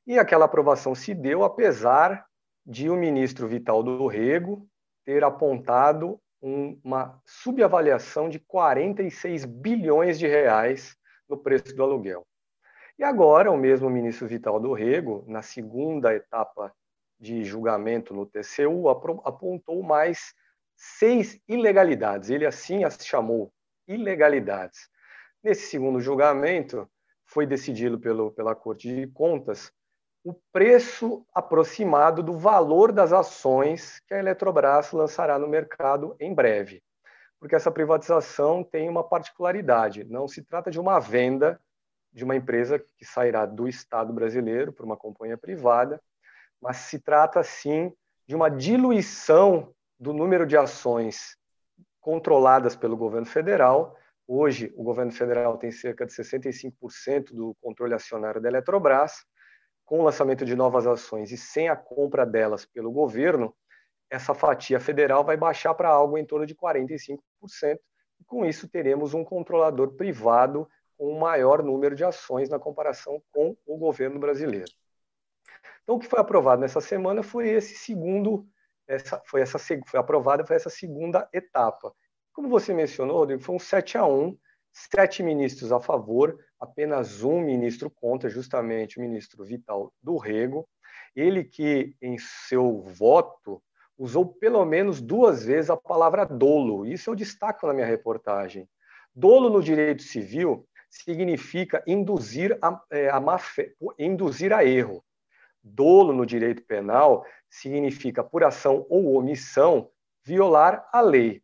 E aquela aprovação se deu apesar de o ministro Vital do Rego ter apontado uma subavaliação de 46 bilhões de reais no preço do aluguel. E agora, o mesmo ministro Vital do Rego, na segunda etapa de julgamento no TCU, apontou mais seis ilegalidades. Ele assim as chamou ilegalidades. Nesse segundo julgamento, foi decidido pelo, pela Corte de Contas o preço aproximado do valor das ações que a Eletrobras lançará no mercado em breve. Porque essa privatização tem uma particularidade: não se trata de uma venda de uma empresa que sairá do Estado brasileiro para uma companhia privada, mas se trata, sim, de uma diluição do número de ações controladas pelo governo federal Hoje, o governo federal tem cerca de 65% do controle acionário da Eletrobras. Com o lançamento de novas ações e sem a compra delas pelo governo, essa fatia federal vai baixar para algo em torno de 45%. E com isso, teremos um controlador privado com um maior número de ações na comparação com o governo brasileiro. Então, o que foi aprovado nessa semana foi esse segundo, essa, foi essa foi aprovada foi essa segunda etapa. Como você mencionou, Rodrigo, foi um 7 a 1, sete ministros a favor, apenas um ministro contra, justamente o ministro Vital do Rego. Ele que, em seu voto, usou pelo menos duas vezes a palavra dolo. Isso eu destaco na minha reportagem. Dolo no direito civil significa induzir a, é, a fé, induzir a erro. Dolo no direito penal significa, por ação ou omissão, violar a lei.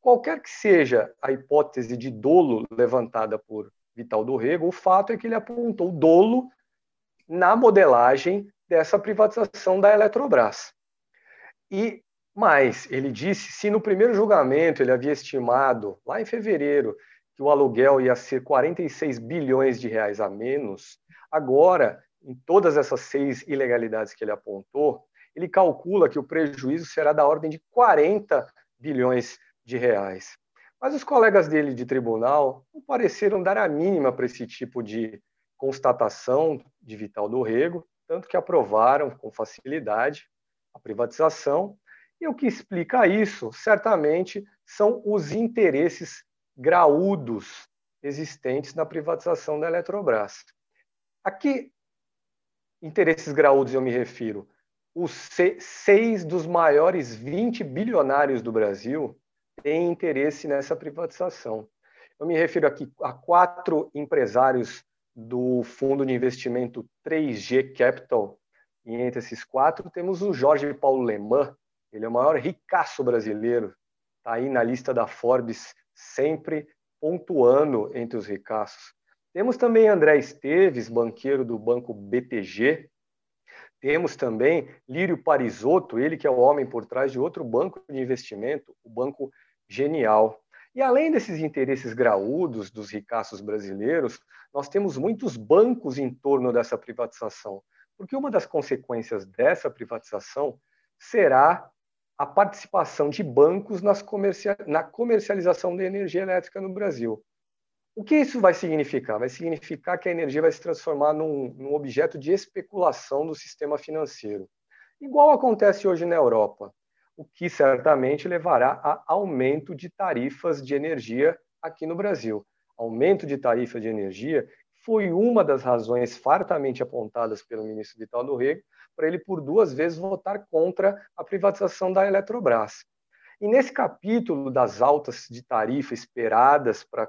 Qualquer que seja a hipótese de dolo levantada por Vital do Rego, o fato é que ele apontou dolo na modelagem dessa privatização da Eletrobras. E mais, ele disse, se no primeiro julgamento ele havia estimado, lá em fevereiro, que o aluguel ia ser 46 bilhões de reais a menos, agora, em todas essas seis ilegalidades que ele apontou, ele calcula que o prejuízo será da ordem de 40 bilhões de reais. Mas os colegas dele de tribunal não pareceram dar a mínima para esse tipo de constatação de Vital do Rego, tanto que aprovaram com facilidade a privatização. E o que explica isso, certamente, são os interesses graúdos existentes na privatização da Eletrobras. A que interesses graúdos eu me refiro? Os seis dos maiores 20 bilionários do Brasil tem interesse nessa privatização. Eu me refiro aqui a quatro empresários do fundo de investimento 3G Capital, e entre esses quatro temos o Jorge Paulo Leman, ele é o maior ricaço brasileiro, está aí na lista da Forbes, sempre pontuando entre os ricaços. Temos também André Esteves, banqueiro do banco BTG. Temos também Lírio Parisotto, ele que é o homem por trás de outro banco de investimento, o Banco genial. E além desses interesses graúdos dos ricaços brasileiros, nós temos muitos bancos em torno dessa privatização, porque uma das consequências dessa privatização será a participação de bancos comercia na comercialização da energia elétrica no Brasil. O que isso vai significar? Vai significar que a energia vai se transformar num, num objeto de especulação do sistema financeiro, igual acontece hoje na Europa o que certamente levará a aumento de tarifas de energia aqui no Brasil. Aumento de tarifa de energia foi uma das razões fartamente apontadas pelo ministro Vital do Rego para ele, por duas vezes, votar contra a privatização da Eletrobras. E nesse capítulo das altas de tarifa esperadas para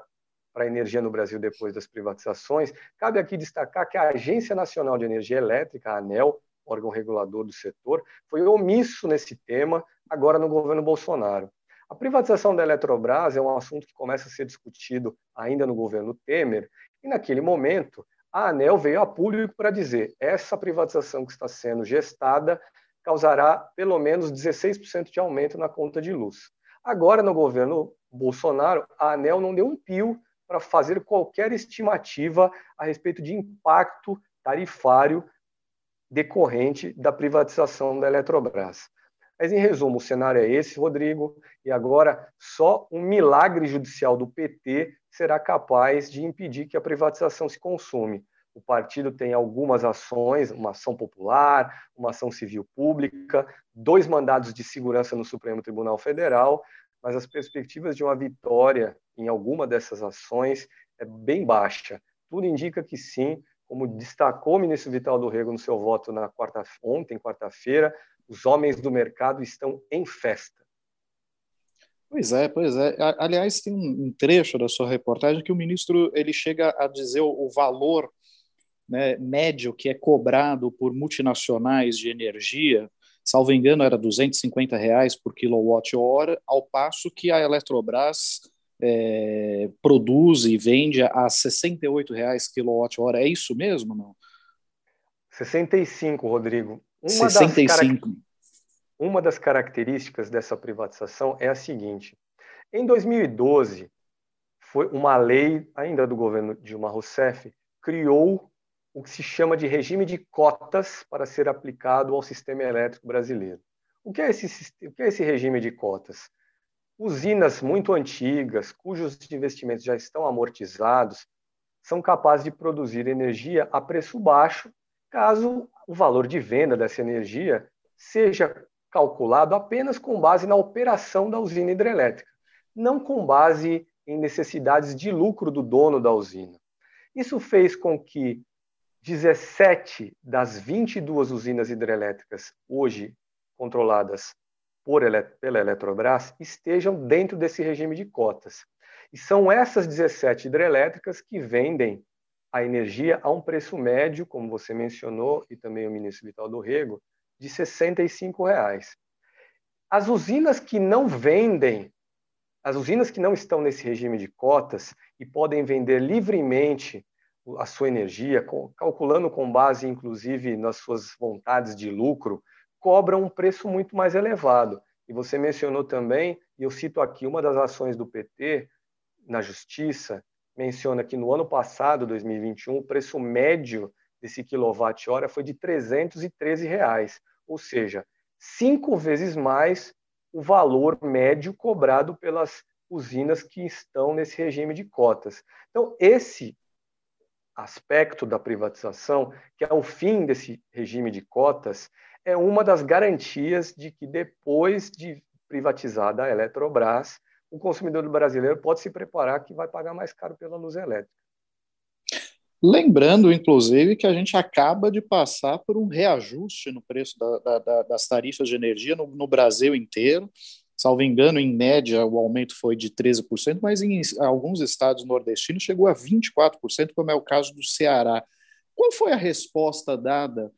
para a energia no Brasil depois das privatizações, cabe aqui destacar que a Agência Nacional de Energia Elétrica, a ANEL, órgão regulador do setor, foi omisso nesse tema agora no governo Bolsonaro. A privatização da Eletrobras é um assunto que começa a ser discutido ainda no governo Temer, e naquele momento a ANEL veio a público para dizer: essa privatização que está sendo gestada causará pelo menos 16% de aumento na conta de luz. Agora, no governo Bolsonaro, a ANEL não deu um pio para fazer qualquer estimativa a respeito de impacto tarifário decorrente da privatização da Eletrobras. Mas, em resumo, o cenário é esse, Rodrigo, e agora só um milagre judicial do PT será capaz de impedir que a privatização se consume. O partido tem algumas ações, uma ação popular, uma ação civil pública, dois mandados de segurança no Supremo Tribunal Federal, mas as perspectivas de uma vitória em alguma dessas ações é bem baixa. Tudo indica que sim, como destacou o ministro Vital do Rego no seu voto na quarta, ontem, quarta-feira, os homens do mercado estão em festa. Pois é, pois é. Aliás, tem um trecho da sua reportagem que o ministro ele chega a dizer o valor né, médio que é cobrado por multinacionais de energia, salvo engano, era 250 reais por quilowatt-hora, ao passo que a Eletrobras é, produz e vende a 68 reais quilowatt-hora. É isso mesmo, não? 65, Rodrigo. Uma 65. Das uma das características dessa privatização é a seguinte: em 2012, foi uma lei ainda do governo Dilma Rousseff criou o que se chama de regime de cotas para ser aplicado ao sistema elétrico brasileiro. O que é esse, o que é esse regime de cotas? Usinas muito antigas, cujos investimentos já estão amortizados, são capazes de produzir energia a preço baixo, caso o valor de venda dessa energia seja calculado apenas com base na operação da usina hidrelétrica, não com base em necessidades de lucro do dono da usina. Isso fez com que 17 das 22 usinas hidrelétricas hoje controladas por, pela Eletrobras estejam dentro desse regime de cotas. E são essas 17 hidrelétricas que vendem a energia a um preço médio, como você mencionou, e também o ministro Vital do Rego, de 65 reais. As usinas que não vendem, as usinas que não estão nesse regime de cotas e podem vender livremente a sua energia, calculando com base, inclusive, nas suas vontades de lucro, cobram um preço muito mais elevado. E você mencionou também, e eu cito aqui uma das ações do PT na Justiça, menciona que no ano passado, 2021, o preço médio desse quilowatt-hora foi de 313 reais, ou seja, cinco vezes mais o valor médio cobrado pelas usinas que estão nesse regime de cotas. Então, esse aspecto da privatização, que é o fim desse regime de cotas, é uma das garantias de que depois de privatizada a Eletrobras, o consumidor brasileiro pode se preparar que vai pagar mais caro pela luz elétrica. Lembrando, inclusive, que a gente acaba de passar por um reajuste no preço da, da, das tarifas de energia no, no, Brasil inteiro. Salvo engano, em média, o aumento foi de 13%, mas em alguns estados nordestinos chegou a 24%, como é o caso do Ceará. Qual foi a resposta dada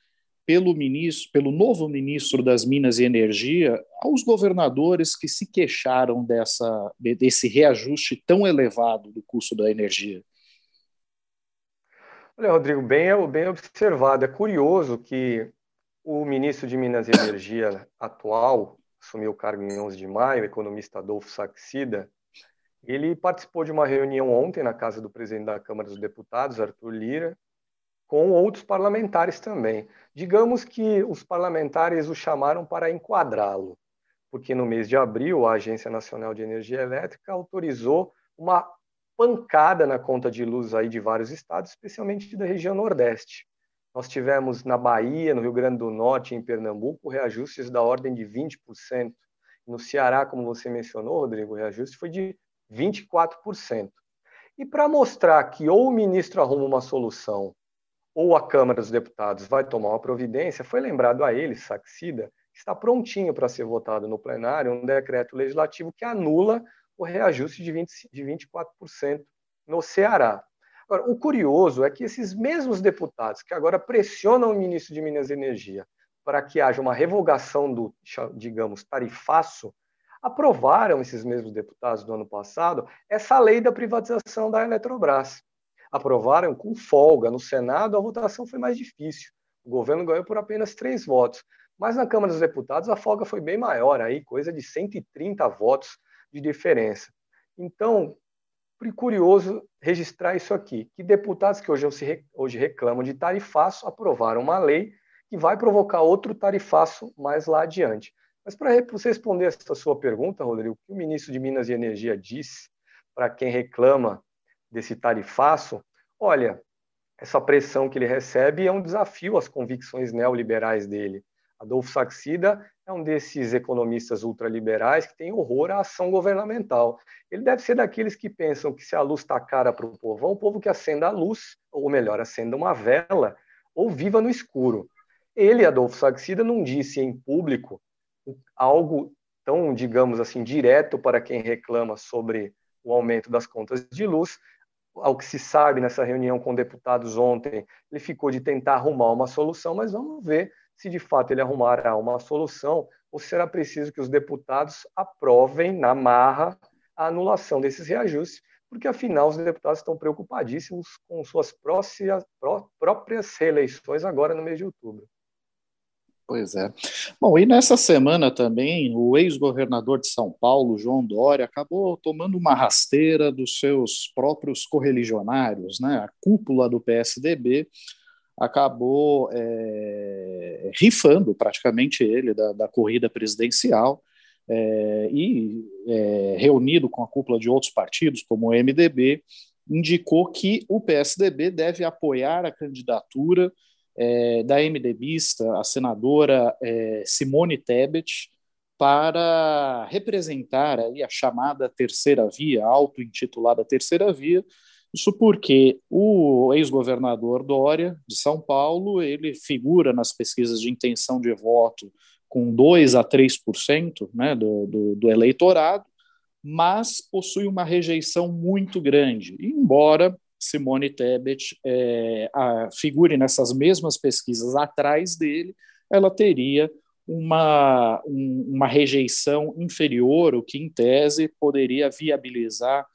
pelo ministro, pelo novo ministro das Minas e Energia, aos governadores que se queixaram dessa, desse reajuste tão elevado do custo da energia? Olha, Rodrigo, bem, bem observado. É curioso que o ministro de Minas e Energia atual, assumiu o cargo em 11 de maio, o economista Adolfo Saxida, ele participou de uma reunião ontem na casa do presidente da Câmara dos Deputados, Arthur Lira, com outros parlamentares também. Digamos que os parlamentares o chamaram para enquadrá-lo, porque no mês de abril a Agência Nacional de Energia Elétrica autorizou uma pancada na conta de luz aí de vários estados, especialmente da região Nordeste. Nós tivemos na Bahia, no Rio Grande do Norte, em Pernambuco, reajustes da ordem de 20%. No Ceará, como você mencionou, Rodrigo, o reajuste foi de 24%. E para mostrar que ou o ministro arruma uma solução ou a Câmara dos Deputados vai tomar uma providência, foi lembrado a ele, Saxida, que está prontinho para ser votado no plenário um decreto legislativo que anula o reajuste de, 20, de 24% no Ceará. Agora, o curioso é que esses mesmos deputados que agora pressionam o ministro de Minas e Energia para que haja uma revogação do, digamos, tarifaço, aprovaram esses mesmos deputados do ano passado essa lei da privatização da Eletrobras. Aprovaram com folga. No Senado, a votação foi mais difícil. O governo ganhou por apenas três votos. Mas na Câmara dos Deputados, a folga foi bem maior, aí, coisa de 130 votos de diferença. Então, curioso registrar isso aqui, que deputados que hoje, hoje reclamam de tarifaço aprovaram uma lei que vai provocar outro tarifaço mais lá adiante. Mas para responder essa sua pergunta, Rodrigo, o que o ministro de Minas e Energia disse para quem reclama desse tarifaço? Olha, essa pressão que ele recebe é um desafio às convicções neoliberais dele. Adolfo Saxida é um desses economistas ultraliberais que tem horror à ação governamental. Ele deve ser daqueles que pensam que se a luz está cara para o povão, o povo que acenda a luz, ou melhor, acenda uma vela, ou viva no escuro. Ele, Adolfo Saxida, não disse em público algo tão, digamos assim, direto para quem reclama sobre o aumento das contas de luz. Ao que se sabe nessa reunião com deputados ontem, ele ficou de tentar arrumar uma solução, mas vamos ver se de fato ele arrumará uma solução ou será preciso que os deputados aprovem na marra a anulação desses reajustes, porque afinal os deputados estão preocupadíssimos com suas próprias reeleições agora no mês de outubro. Pois é. Bom, e nessa semana também, o ex-governador de São Paulo, João Dória, acabou tomando uma rasteira dos seus próprios correligionários, né? A cúpula do PSDB acabou é, rifando praticamente ele da, da corrida presidencial é, e, é, reunido com a cúpula de outros partidos, como o MDB, indicou que o PSDB deve apoiar a candidatura é, da MDBista, a senadora é, Simone Tebet, para representar aí a chamada terceira via, auto-intitulada terceira via, isso porque o ex-governador Dória, de São Paulo, ele figura nas pesquisas de intenção de voto com 2 a 3% né, do, do, do eleitorado, mas possui uma rejeição muito grande, embora Simone Tebet é, a, figure nessas mesmas pesquisas atrás dele, ela teria uma, um, uma rejeição inferior, o que, em tese, poderia viabilizar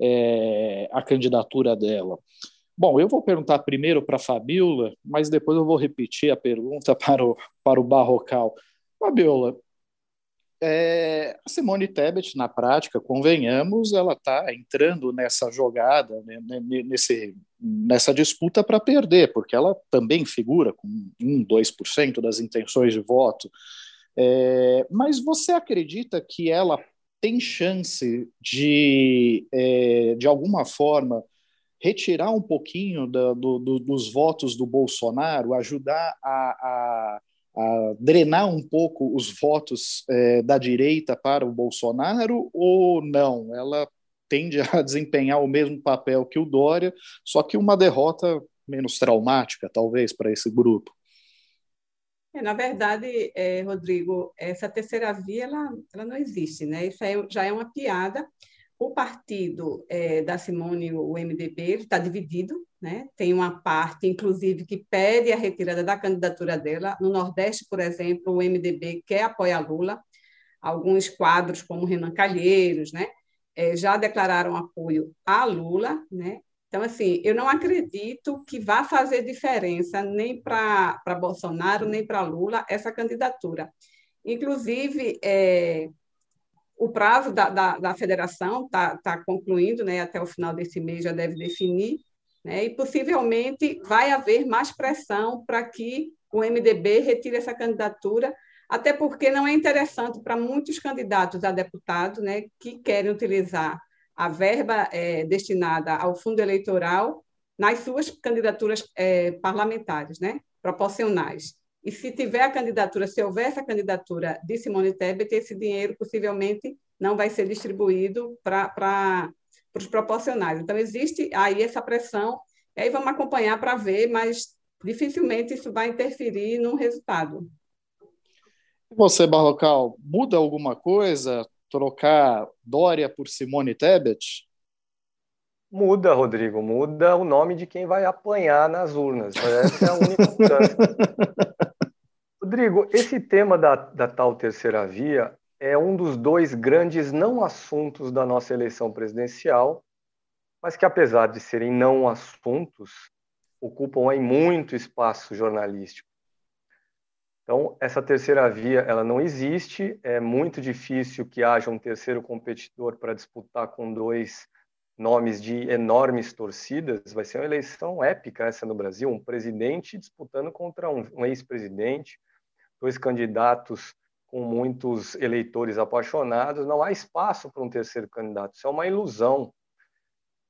é, a candidatura dela. Bom, eu vou perguntar primeiro para a Fabiola, mas depois eu vou repetir a pergunta para o, para o Barrocal. Fabiola, é, a Simone Tebet, na prática, convenhamos, ela está entrando nessa jogada, né, nesse, nessa disputa para perder, porque ela também figura com 1, 2% das intenções de voto. É, mas você acredita que ela tem chance de, é, de alguma forma, retirar um pouquinho da, do, do, dos votos do Bolsonaro, ajudar a, a a drenar um pouco os votos é, da direita para o Bolsonaro ou não? Ela tende a desempenhar o mesmo papel que o Dória, só que uma derrota menos traumática, talvez, para esse grupo. É, na verdade, é, Rodrigo, essa terceira via ela, ela não existe, né? Isso é, já é uma piada. O partido é, da Simone, o MDB, está dividido, né? Tem uma parte, inclusive, que pede a retirada da candidatura dela. No Nordeste, por exemplo, o MDB quer apoiar Lula. Alguns quadros, como Renan Calheiros, né? É, já declararam apoio a Lula, né? Então, assim, eu não acredito que vá fazer diferença nem para Bolsonaro, nem para Lula essa candidatura. Inclusive, é, o prazo da, da, da federação está tá concluindo, né? até o final desse mês já deve definir, né? e possivelmente vai haver mais pressão para que o MDB retire essa candidatura, até porque não é interessante para muitos candidatos a deputado né, que querem utilizar a verba é, destinada ao fundo eleitoral nas suas candidaturas é, parlamentares, né, proporcionais. E se tiver a candidatura, se houver essa candidatura de Simone Tebet, esse dinheiro possivelmente não vai ser distribuído para os proporcionais. Então, existe aí essa pressão, e aí vamos acompanhar para ver, mas dificilmente isso vai interferir no resultado. E você, Barrocal, muda alguma coisa trocar Dória por Simone Tebet? Muda, Rodrigo, muda o nome de quem vai apanhar nas urnas. Essa é a única mudança. Rodrigo, esse tema da, da tal terceira via é um dos dois grandes não assuntos da nossa eleição presidencial, mas que, apesar de serem não assuntos, ocupam aí muito espaço jornalístico. Então, essa terceira via ela não existe, é muito difícil que haja um terceiro competidor para disputar com dois nomes de enormes torcidas. Vai ser uma eleição épica essa no Brasil, um presidente disputando contra um, ex-presidente, dois candidatos com muitos eleitores apaixonados. Não há espaço para um terceiro candidato, isso é uma ilusão.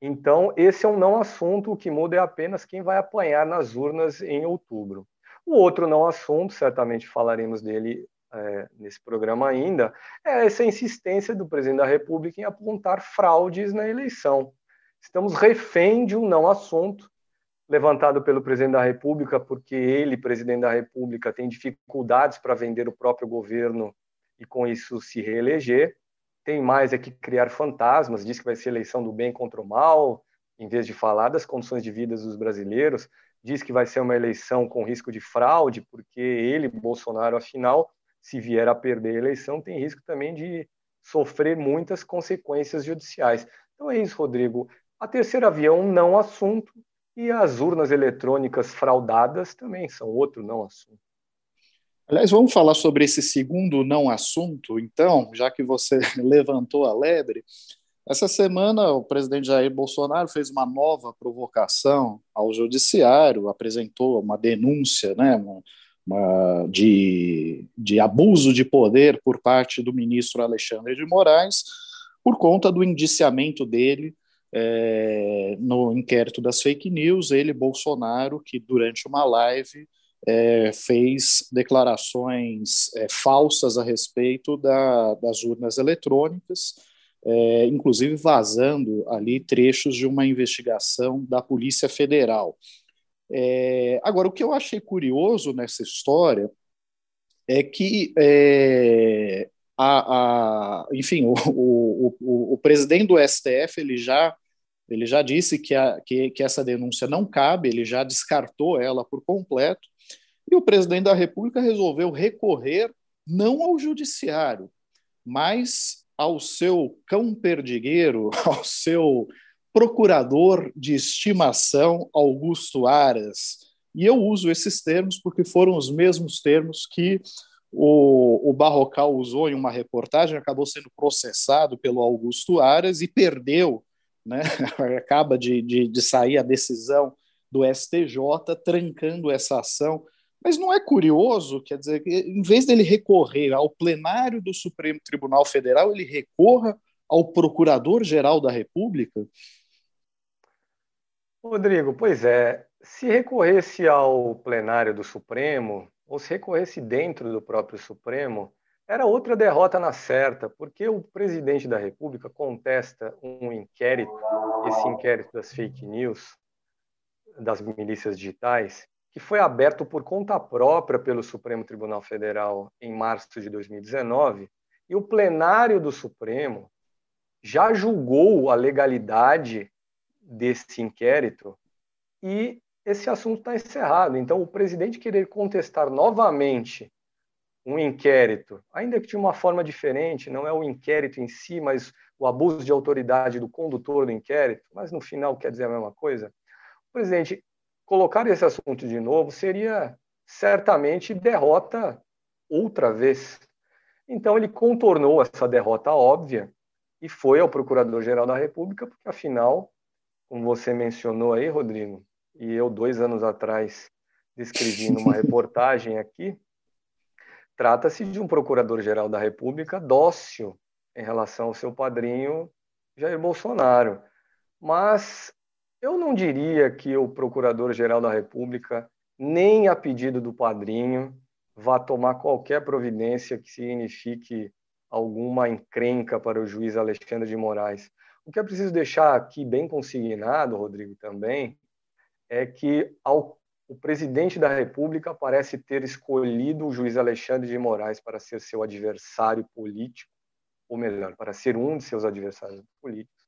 Então, esse é um não assunto, o que muda é apenas quem vai apanhar nas urnas em outubro. O outro não assunto, certamente falaremos dele é, nesse programa ainda, é essa insistência do presidente da República em apontar fraudes na eleição. Estamos refém de um não assunto levantado pelo presidente da República, porque ele, presidente da República, tem dificuldades para vender o próprio governo e com isso se reeleger. Tem mais é que criar fantasmas, diz que vai ser eleição do bem contra o mal, em vez de falar das condições de vida dos brasileiros diz que vai ser uma eleição com risco de fraude, porque ele, Bolsonaro, afinal, se vier a perder a eleição, tem risco também de sofrer muitas consequências judiciais. Então é isso, Rodrigo. A terceira via é um não assunto e as urnas eletrônicas fraudadas também são outro não assunto. Aliás, vamos falar sobre esse segundo não assunto, então, já que você levantou a lebre. Essa semana, o presidente Jair Bolsonaro fez uma nova provocação ao judiciário, apresentou uma denúncia né, uma, de, de abuso de poder por parte do ministro Alexandre de Moraes, por conta do indiciamento dele é, no inquérito das fake news, ele, Bolsonaro, que durante uma live é, fez declarações é, falsas a respeito da, das urnas eletrônicas é, inclusive vazando ali trechos de uma investigação da Polícia Federal. É, agora, o que eu achei curioso nessa história é que, é, a, a, enfim, o, o, o, o, presidente do STF ele já, ele já disse que, a, que, que essa denúncia não cabe, ele já descartou ela por completo, e o presidente da República resolveu recorrer não ao judiciário, mas ao seu cão perdigueiro, ao seu procurador de estimação, Augusto Aras. E eu uso esses termos porque foram os mesmos termos que o, o Barrocal usou em uma reportagem, acabou sendo processado pelo Augusto Aras e perdeu, né? acaba de, de, de sair a decisão do STJ trancando essa ação mas não é curioso, quer dizer, em vez dele recorrer ao plenário do Supremo Tribunal Federal, ele recorra ao Procurador-Geral da República? Rodrigo, pois é, se recorresse ao plenário do Supremo, ou se recorresse dentro do próprio Supremo, era outra derrota na certa, porque o presidente da República contesta um inquérito, esse inquérito das fake news, das milícias digitais, que foi aberto por conta própria pelo Supremo Tribunal Federal em março de 2019, e o plenário do Supremo já julgou a legalidade desse inquérito e esse assunto está encerrado. Então, o presidente querer contestar novamente um inquérito, ainda que de uma forma diferente, não é o inquérito em si, mas o abuso de autoridade do condutor do inquérito, mas no final quer dizer a mesma coisa. O presidente colocar esse assunto de novo seria certamente derrota outra vez. Então ele contornou essa derrota óbvia e foi ao Procurador-Geral da República, porque afinal, como você mencionou aí, Rodrigo, e eu dois anos atrás descrevi numa reportagem aqui, trata-se de um Procurador-Geral da República dócil em relação ao seu padrinho Jair Bolsonaro. Mas eu não diria que o Procurador-Geral da República, nem a pedido do padrinho, vá tomar qualquer providência que signifique alguma encrenca para o juiz Alexandre de Moraes. O que é preciso deixar aqui bem consignado, Rodrigo, também, é que ao, o presidente da República parece ter escolhido o juiz Alexandre de Moraes para ser seu adversário político, ou melhor, para ser um de seus adversários políticos,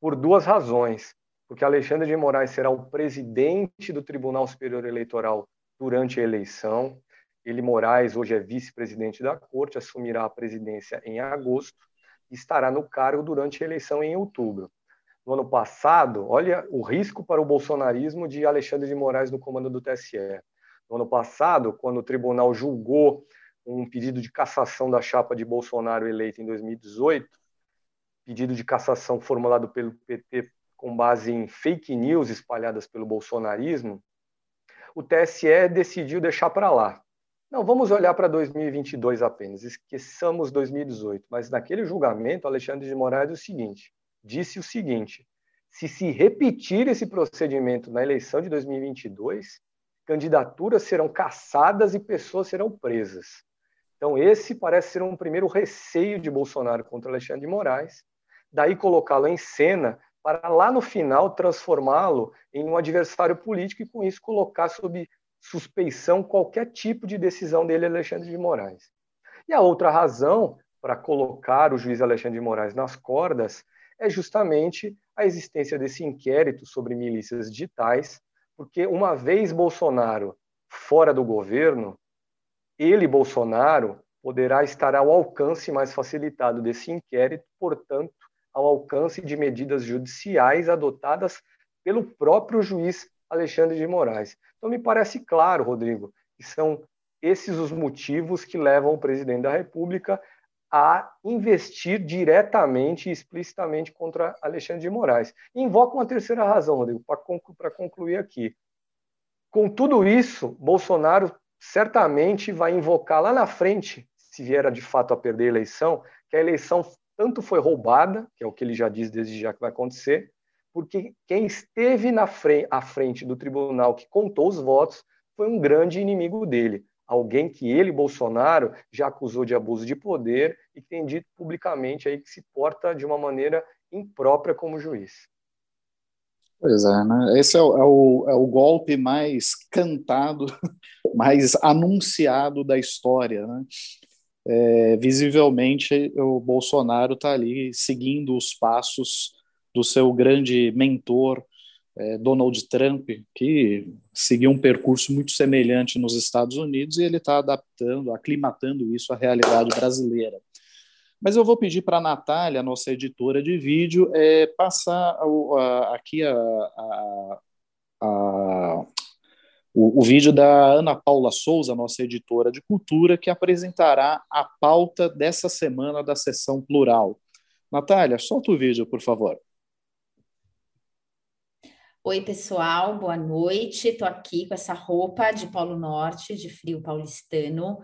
por duas razões. Porque Alexandre de Moraes será o presidente do Tribunal Superior Eleitoral durante a eleição. Ele, Moraes, hoje é vice-presidente da corte, assumirá a presidência em agosto e estará no cargo durante a eleição em outubro. No ano passado, olha o risco para o bolsonarismo de Alexandre de Moraes no comando do TSE. No ano passado, quando o tribunal julgou um pedido de cassação da chapa de Bolsonaro eleita em 2018, pedido de cassação formulado pelo PT com base em fake news espalhadas pelo bolsonarismo, o TSE decidiu deixar para lá. Não, vamos olhar para 2022 apenas, esqueçamos 2018. Mas naquele julgamento, Alexandre de Moraes o seguinte, disse o seguinte: se se repetir esse procedimento na eleição de 2022, candidaturas serão cassadas e pessoas serão presas. Então, esse parece ser um primeiro receio de Bolsonaro contra Alexandre de Moraes, daí colocá-lo em cena para lá no final transformá-lo em um adversário político e com isso colocar sob suspeição qualquer tipo de decisão dele, Alexandre de Moraes. E a outra razão para colocar o juiz Alexandre de Moraes nas cordas é justamente a existência desse inquérito sobre milícias digitais, porque uma vez Bolsonaro fora do governo, ele, Bolsonaro, poderá estar ao alcance mais facilitado desse inquérito, portanto, ao alcance de medidas judiciais adotadas pelo próprio juiz Alexandre de Moraes. Então, me parece claro, Rodrigo, que são esses os motivos que levam o presidente da República a investir diretamente e explicitamente contra Alexandre de Moraes. Invoca uma terceira razão, Rodrigo, para concluir aqui. Com tudo isso, Bolsonaro certamente vai invocar lá na frente, se vier de fato a perder a eleição, que a eleição tanto foi roubada, que é o que ele já diz desde já que vai acontecer, porque quem esteve na à frente do tribunal que contou os votos foi um grande inimigo dele, alguém que ele, Bolsonaro, já acusou de abuso de poder e que tem dito publicamente aí que se porta de uma maneira imprópria como juiz. Pois é, né? Esse é o, é o, é o golpe mais cantado, mais anunciado da história, né? é, visivelmente o Bolsonaro está ali seguindo os passos do seu grande mentor, é, Donald Trump, que seguiu um percurso muito semelhante nos Estados Unidos e ele está adaptando, aclimatando isso à realidade brasileira. Mas eu vou pedir para a Natália, nossa editora de vídeo, é, passar a, a, aqui a, a o, o, vídeo da Ana Paula Souza, nossa editora de cultura, que apresentará a pauta dessa semana da sessão plural. Natália, solta o vídeo, por favor. Oi, pessoal, boa noite. Estou aqui com essa roupa de Polo Norte, de frio paulistano.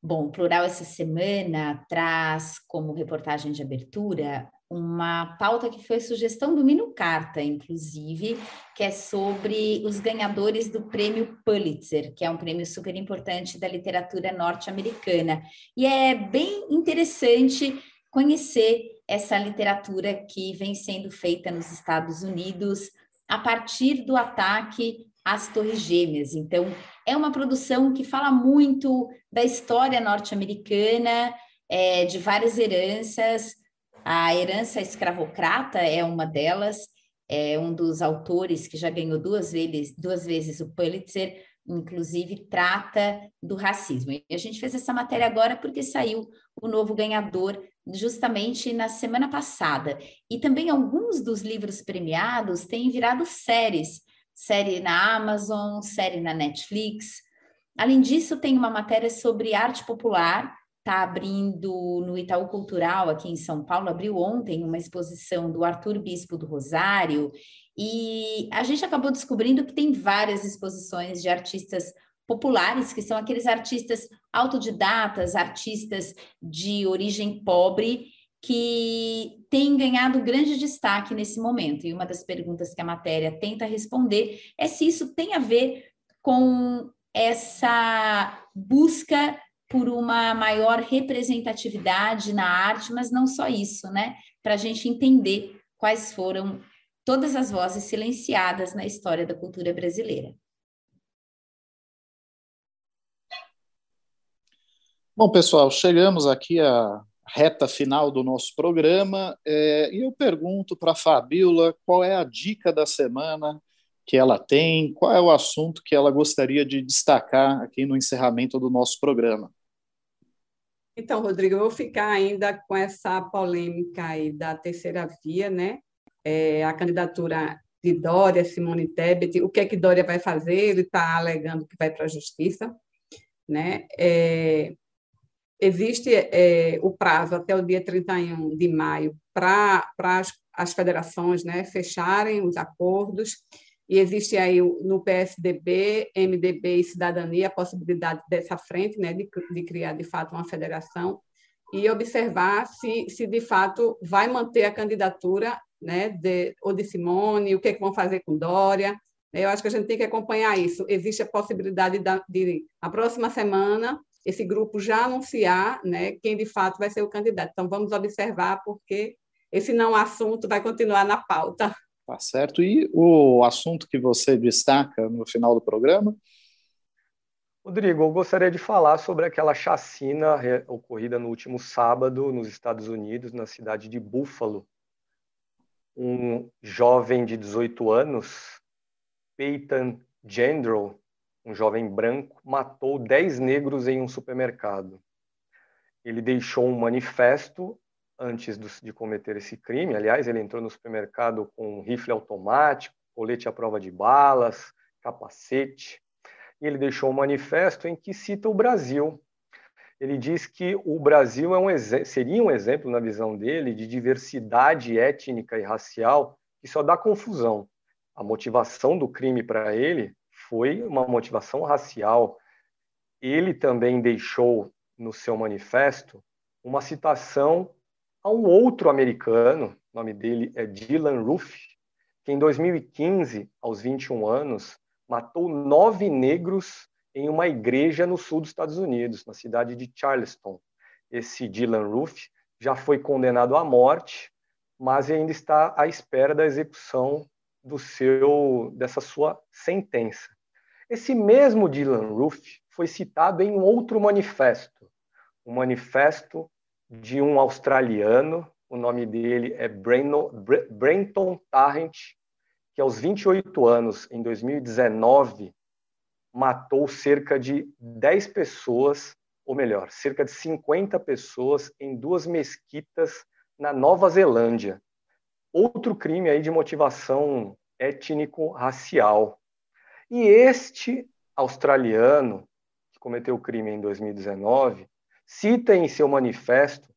Bom, Plural essa semana traz como reportagem de abertura uma pauta que foi sugestão do Mino Carta, inclusive, que é sobre os ganhadores do prêmio Pulitzer, que é um prêmio super importante da literatura norte-americana. E é bem interessante conhecer essa literatura que vem sendo feita nos Estados Unidos a partir do ataque às Torres Gêmeas. Então, é uma produção que fala muito da história norte-americana, é, de várias heranças, a herança escravocrata é uma delas, é um dos autores que já ganhou duas vezes, duas vezes o Pulitzer, inclusive trata do racismo. E a gente fez essa matéria agora porque saiu o novo ganhador justamente na semana passada. E também alguns dos livros premiados têm virado séries, série na Amazon, série na Netflix. Além disso, tem uma matéria sobre arte popular está abrindo no Itaú Cultural, aqui em São Paulo, abriu ontem uma exposição do Arthur Bispo do Rosário, e a gente acabou descobrindo que tem várias exposições de artistas populares, que são aqueles artistas autodidatas, artistas de origem pobre, que têm ganhado grande destaque nesse momento. E uma das perguntas que a matéria tenta responder é se isso tem a ver com essa busca por uma maior representatividade na arte, mas não só isso, né? Para a gente entender quais foram todas as vozes silenciadas na história da cultura brasileira. Bom, pessoal, chegamos aqui à reta final do nosso programa é, e eu pergunto para a Fabiola qual é a dica da semana que ela tem, qual é o assunto que ela gostaria de destacar aqui no encerramento do nosso programa. Então, Rodrigo, eu vou ficar ainda com essa polêmica aí da terceira via, né? É, a candidatura de Dória, Simone Tebet, o que é que Dória vai fazer? Ele está alegando que vai para a justiça, né? É, existe é, o prazo até o dia 31 de maio para as, as federações né, fecharem os acordos, e existe aí no PSDB, MDB e Cidadania a possibilidade dessa frente, né, de, de criar de fato uma federação e observar se, se de fato vai manter a candidatura né, de, ou de Simone, o que, é que vão fazer com Dória. Eu acho que a gente tem que acompanhar isso. Existe a possibilidade de, de a próxima semana, esse grupo já anunciar né, quem de fato vai ser o candidato. Então, vamos observar, porque esse não assunto vai continuar na pauta. Tá certo. E o assunto que você destaca no final do programa? Rodrigo, eu gostaria de falar sobre aquela chacina ocorrida no último sábado nos Estados Unidos, na cidade de Buffalo. Um jovem de 18 anos, Peyton Gendron, um jovem branco, matou 10 negros em um supermercado. Ele deixou um manifesto antes de cometer esse crime. Aliás, ele entrou no supermercado com um rifle automático, colete à prova de balas, capacete. E ele deixou um manifesto em que cita o Brasil. Ele diz que o Brasil é um seria um exemplo, na visão dele, de diversidade étnica e racial que só dá confusão. A motivação do crime para ele foi uma motivação racial. Ele também deixou no seu manifesto uma citação a um outro americano, o nome dele é Dylan Roof, que em 2015, aos 21 anos, matou nove negros em uma igreja no sul dos Estados Unidos, na cidade de Charleston. Esse Dylan Roof já foi condenado à morte, mas ainda está à espera da execução do seu dessa sua sentença. Esse mesmo Dylan Roof foi citado em um outro manifesto, um manifesto de um australiano, o nome dele é Brenton Tarrant, que aos 28 anos, em 2019, matou cerca de 10 pessoas, ou melhor, cerca de 50 pessoas em duas mesquitas na Nova Zelândia. Outro crime aí de motivação étnico-racial. E este australiano, que cometeu o crime em 2019, cita em seu manifesto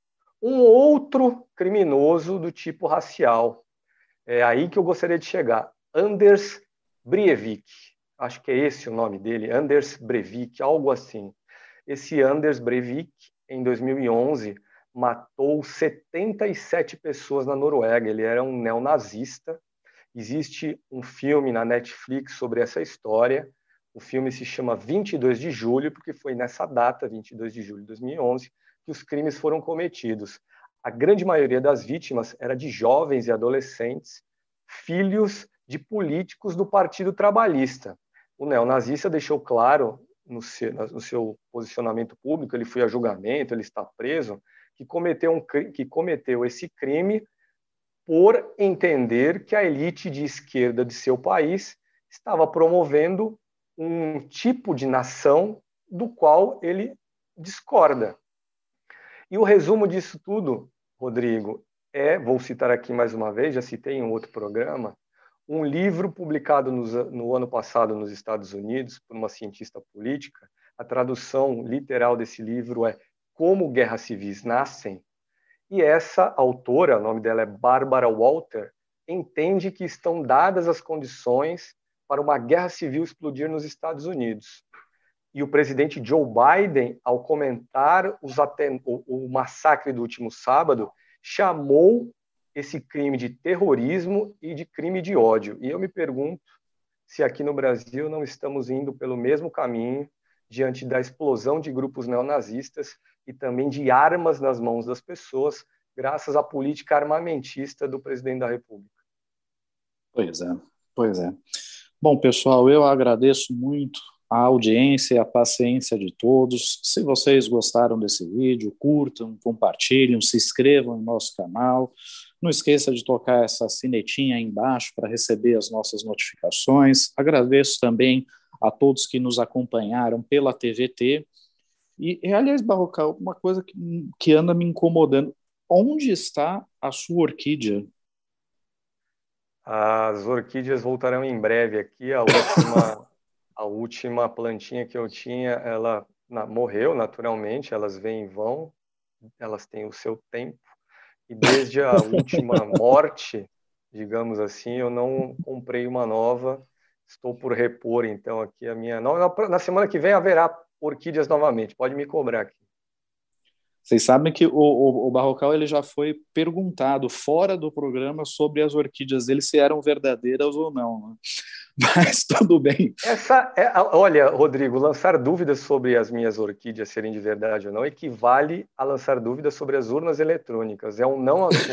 um outro criminoso do tipo racial. É aí que eu gostaria de chegar. Anders Breivik. Acho que é esse o nome dele, Anders Breivik, algo assim. Esse Anders Breivik, em 2011, matou 77 pessoas na Noruega. Ele era um neonazista. Existe um filme na Netflix sobre essa história. O filme se chama 22 de julho, porque foi nessa data, 22 de julho de 2011, que os crimes foram cometidos. A grande maioria das vítimas era de jovens e adolescentes, filhos de políticos do Partido Trabalhista. O neonazista deixou claro no seu, no seu posicionamento público, ele foi a julgamento, ele está preso, que cometeu, um, que cometeu esse crime por entender que a elite de esquerda de seu país estava promovendo um tipo de nação do qual ele discorda. E o resumo disso tudo, Rodrigo, é, vou citar aqui mais uma vez, já citei em um outro programa, um livro publicado no, no ano passado nos Estados Unidos por uma cientista política. A tradução literal desse livro é Como Guerras Civis Nascem. E essa autora, o nome dela é Barbara Walter, entende que estão dadas as condições para uma guerra civil explodir nos Estados Unidos. E o presidente Joe Biden, ao comentar o, o massacre do último sábado, chamou esse crime de terrorismo e de crime de ódio. E eu me pergunto se aqui no Brasil não estamos indo pelo mesmo caminho diante da explosão de grupos neonazistas e também de armas nas mãos das pessoas graças à política armamentista do presidente da República. Pois é, pois é. Bom, pessoal, eu agradeço muito a audiência e a paciência de todos. Se vocês gostaram desse vídeo, curtam, compartilhem, se inscrevam no nosso canal. Não esqueça de tocar essa sinetinha aí embaixo para receber as nossas notificações. Agradeço também a todos que nos acompanharam pela TVT. E, aliás, Barrocal, uma coisa que, que anda me incomodando. Onde está a sua orquídea? As orquídeas voltarão em breve aqui. A última a última plantinha que eu tinha, ela na, morreu naturalmente, elas vêm e vão, elas têm o seu tempo. E desde a última morte, digamos assim, eu não comprei uma nova. Estou por repor então aqui a minha. Na semana que vem haverá orquídeas novamente. Pode me cobrar aqui. Vocês sabem que o, o, o, Barrocal ele já foi perguntado fora do programa sobre as orquídeas dele se eram verdadeiras ou não. Né? Mas tudo bem. Essa é, olha, Rodrigo, lançar dúvidas sobre as minhas orquídeas serem de verdade ou não equivale a lançar dúvidas sobre as urnas eletrônicas. É um não assunto.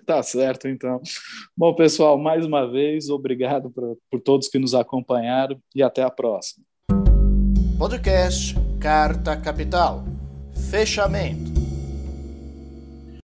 tá certo, então. Bom, pessoal, mais uma vez, obrigado por, por todos que nos acompanharam e até a próxima. Podcast Carta Capital. Fechamento.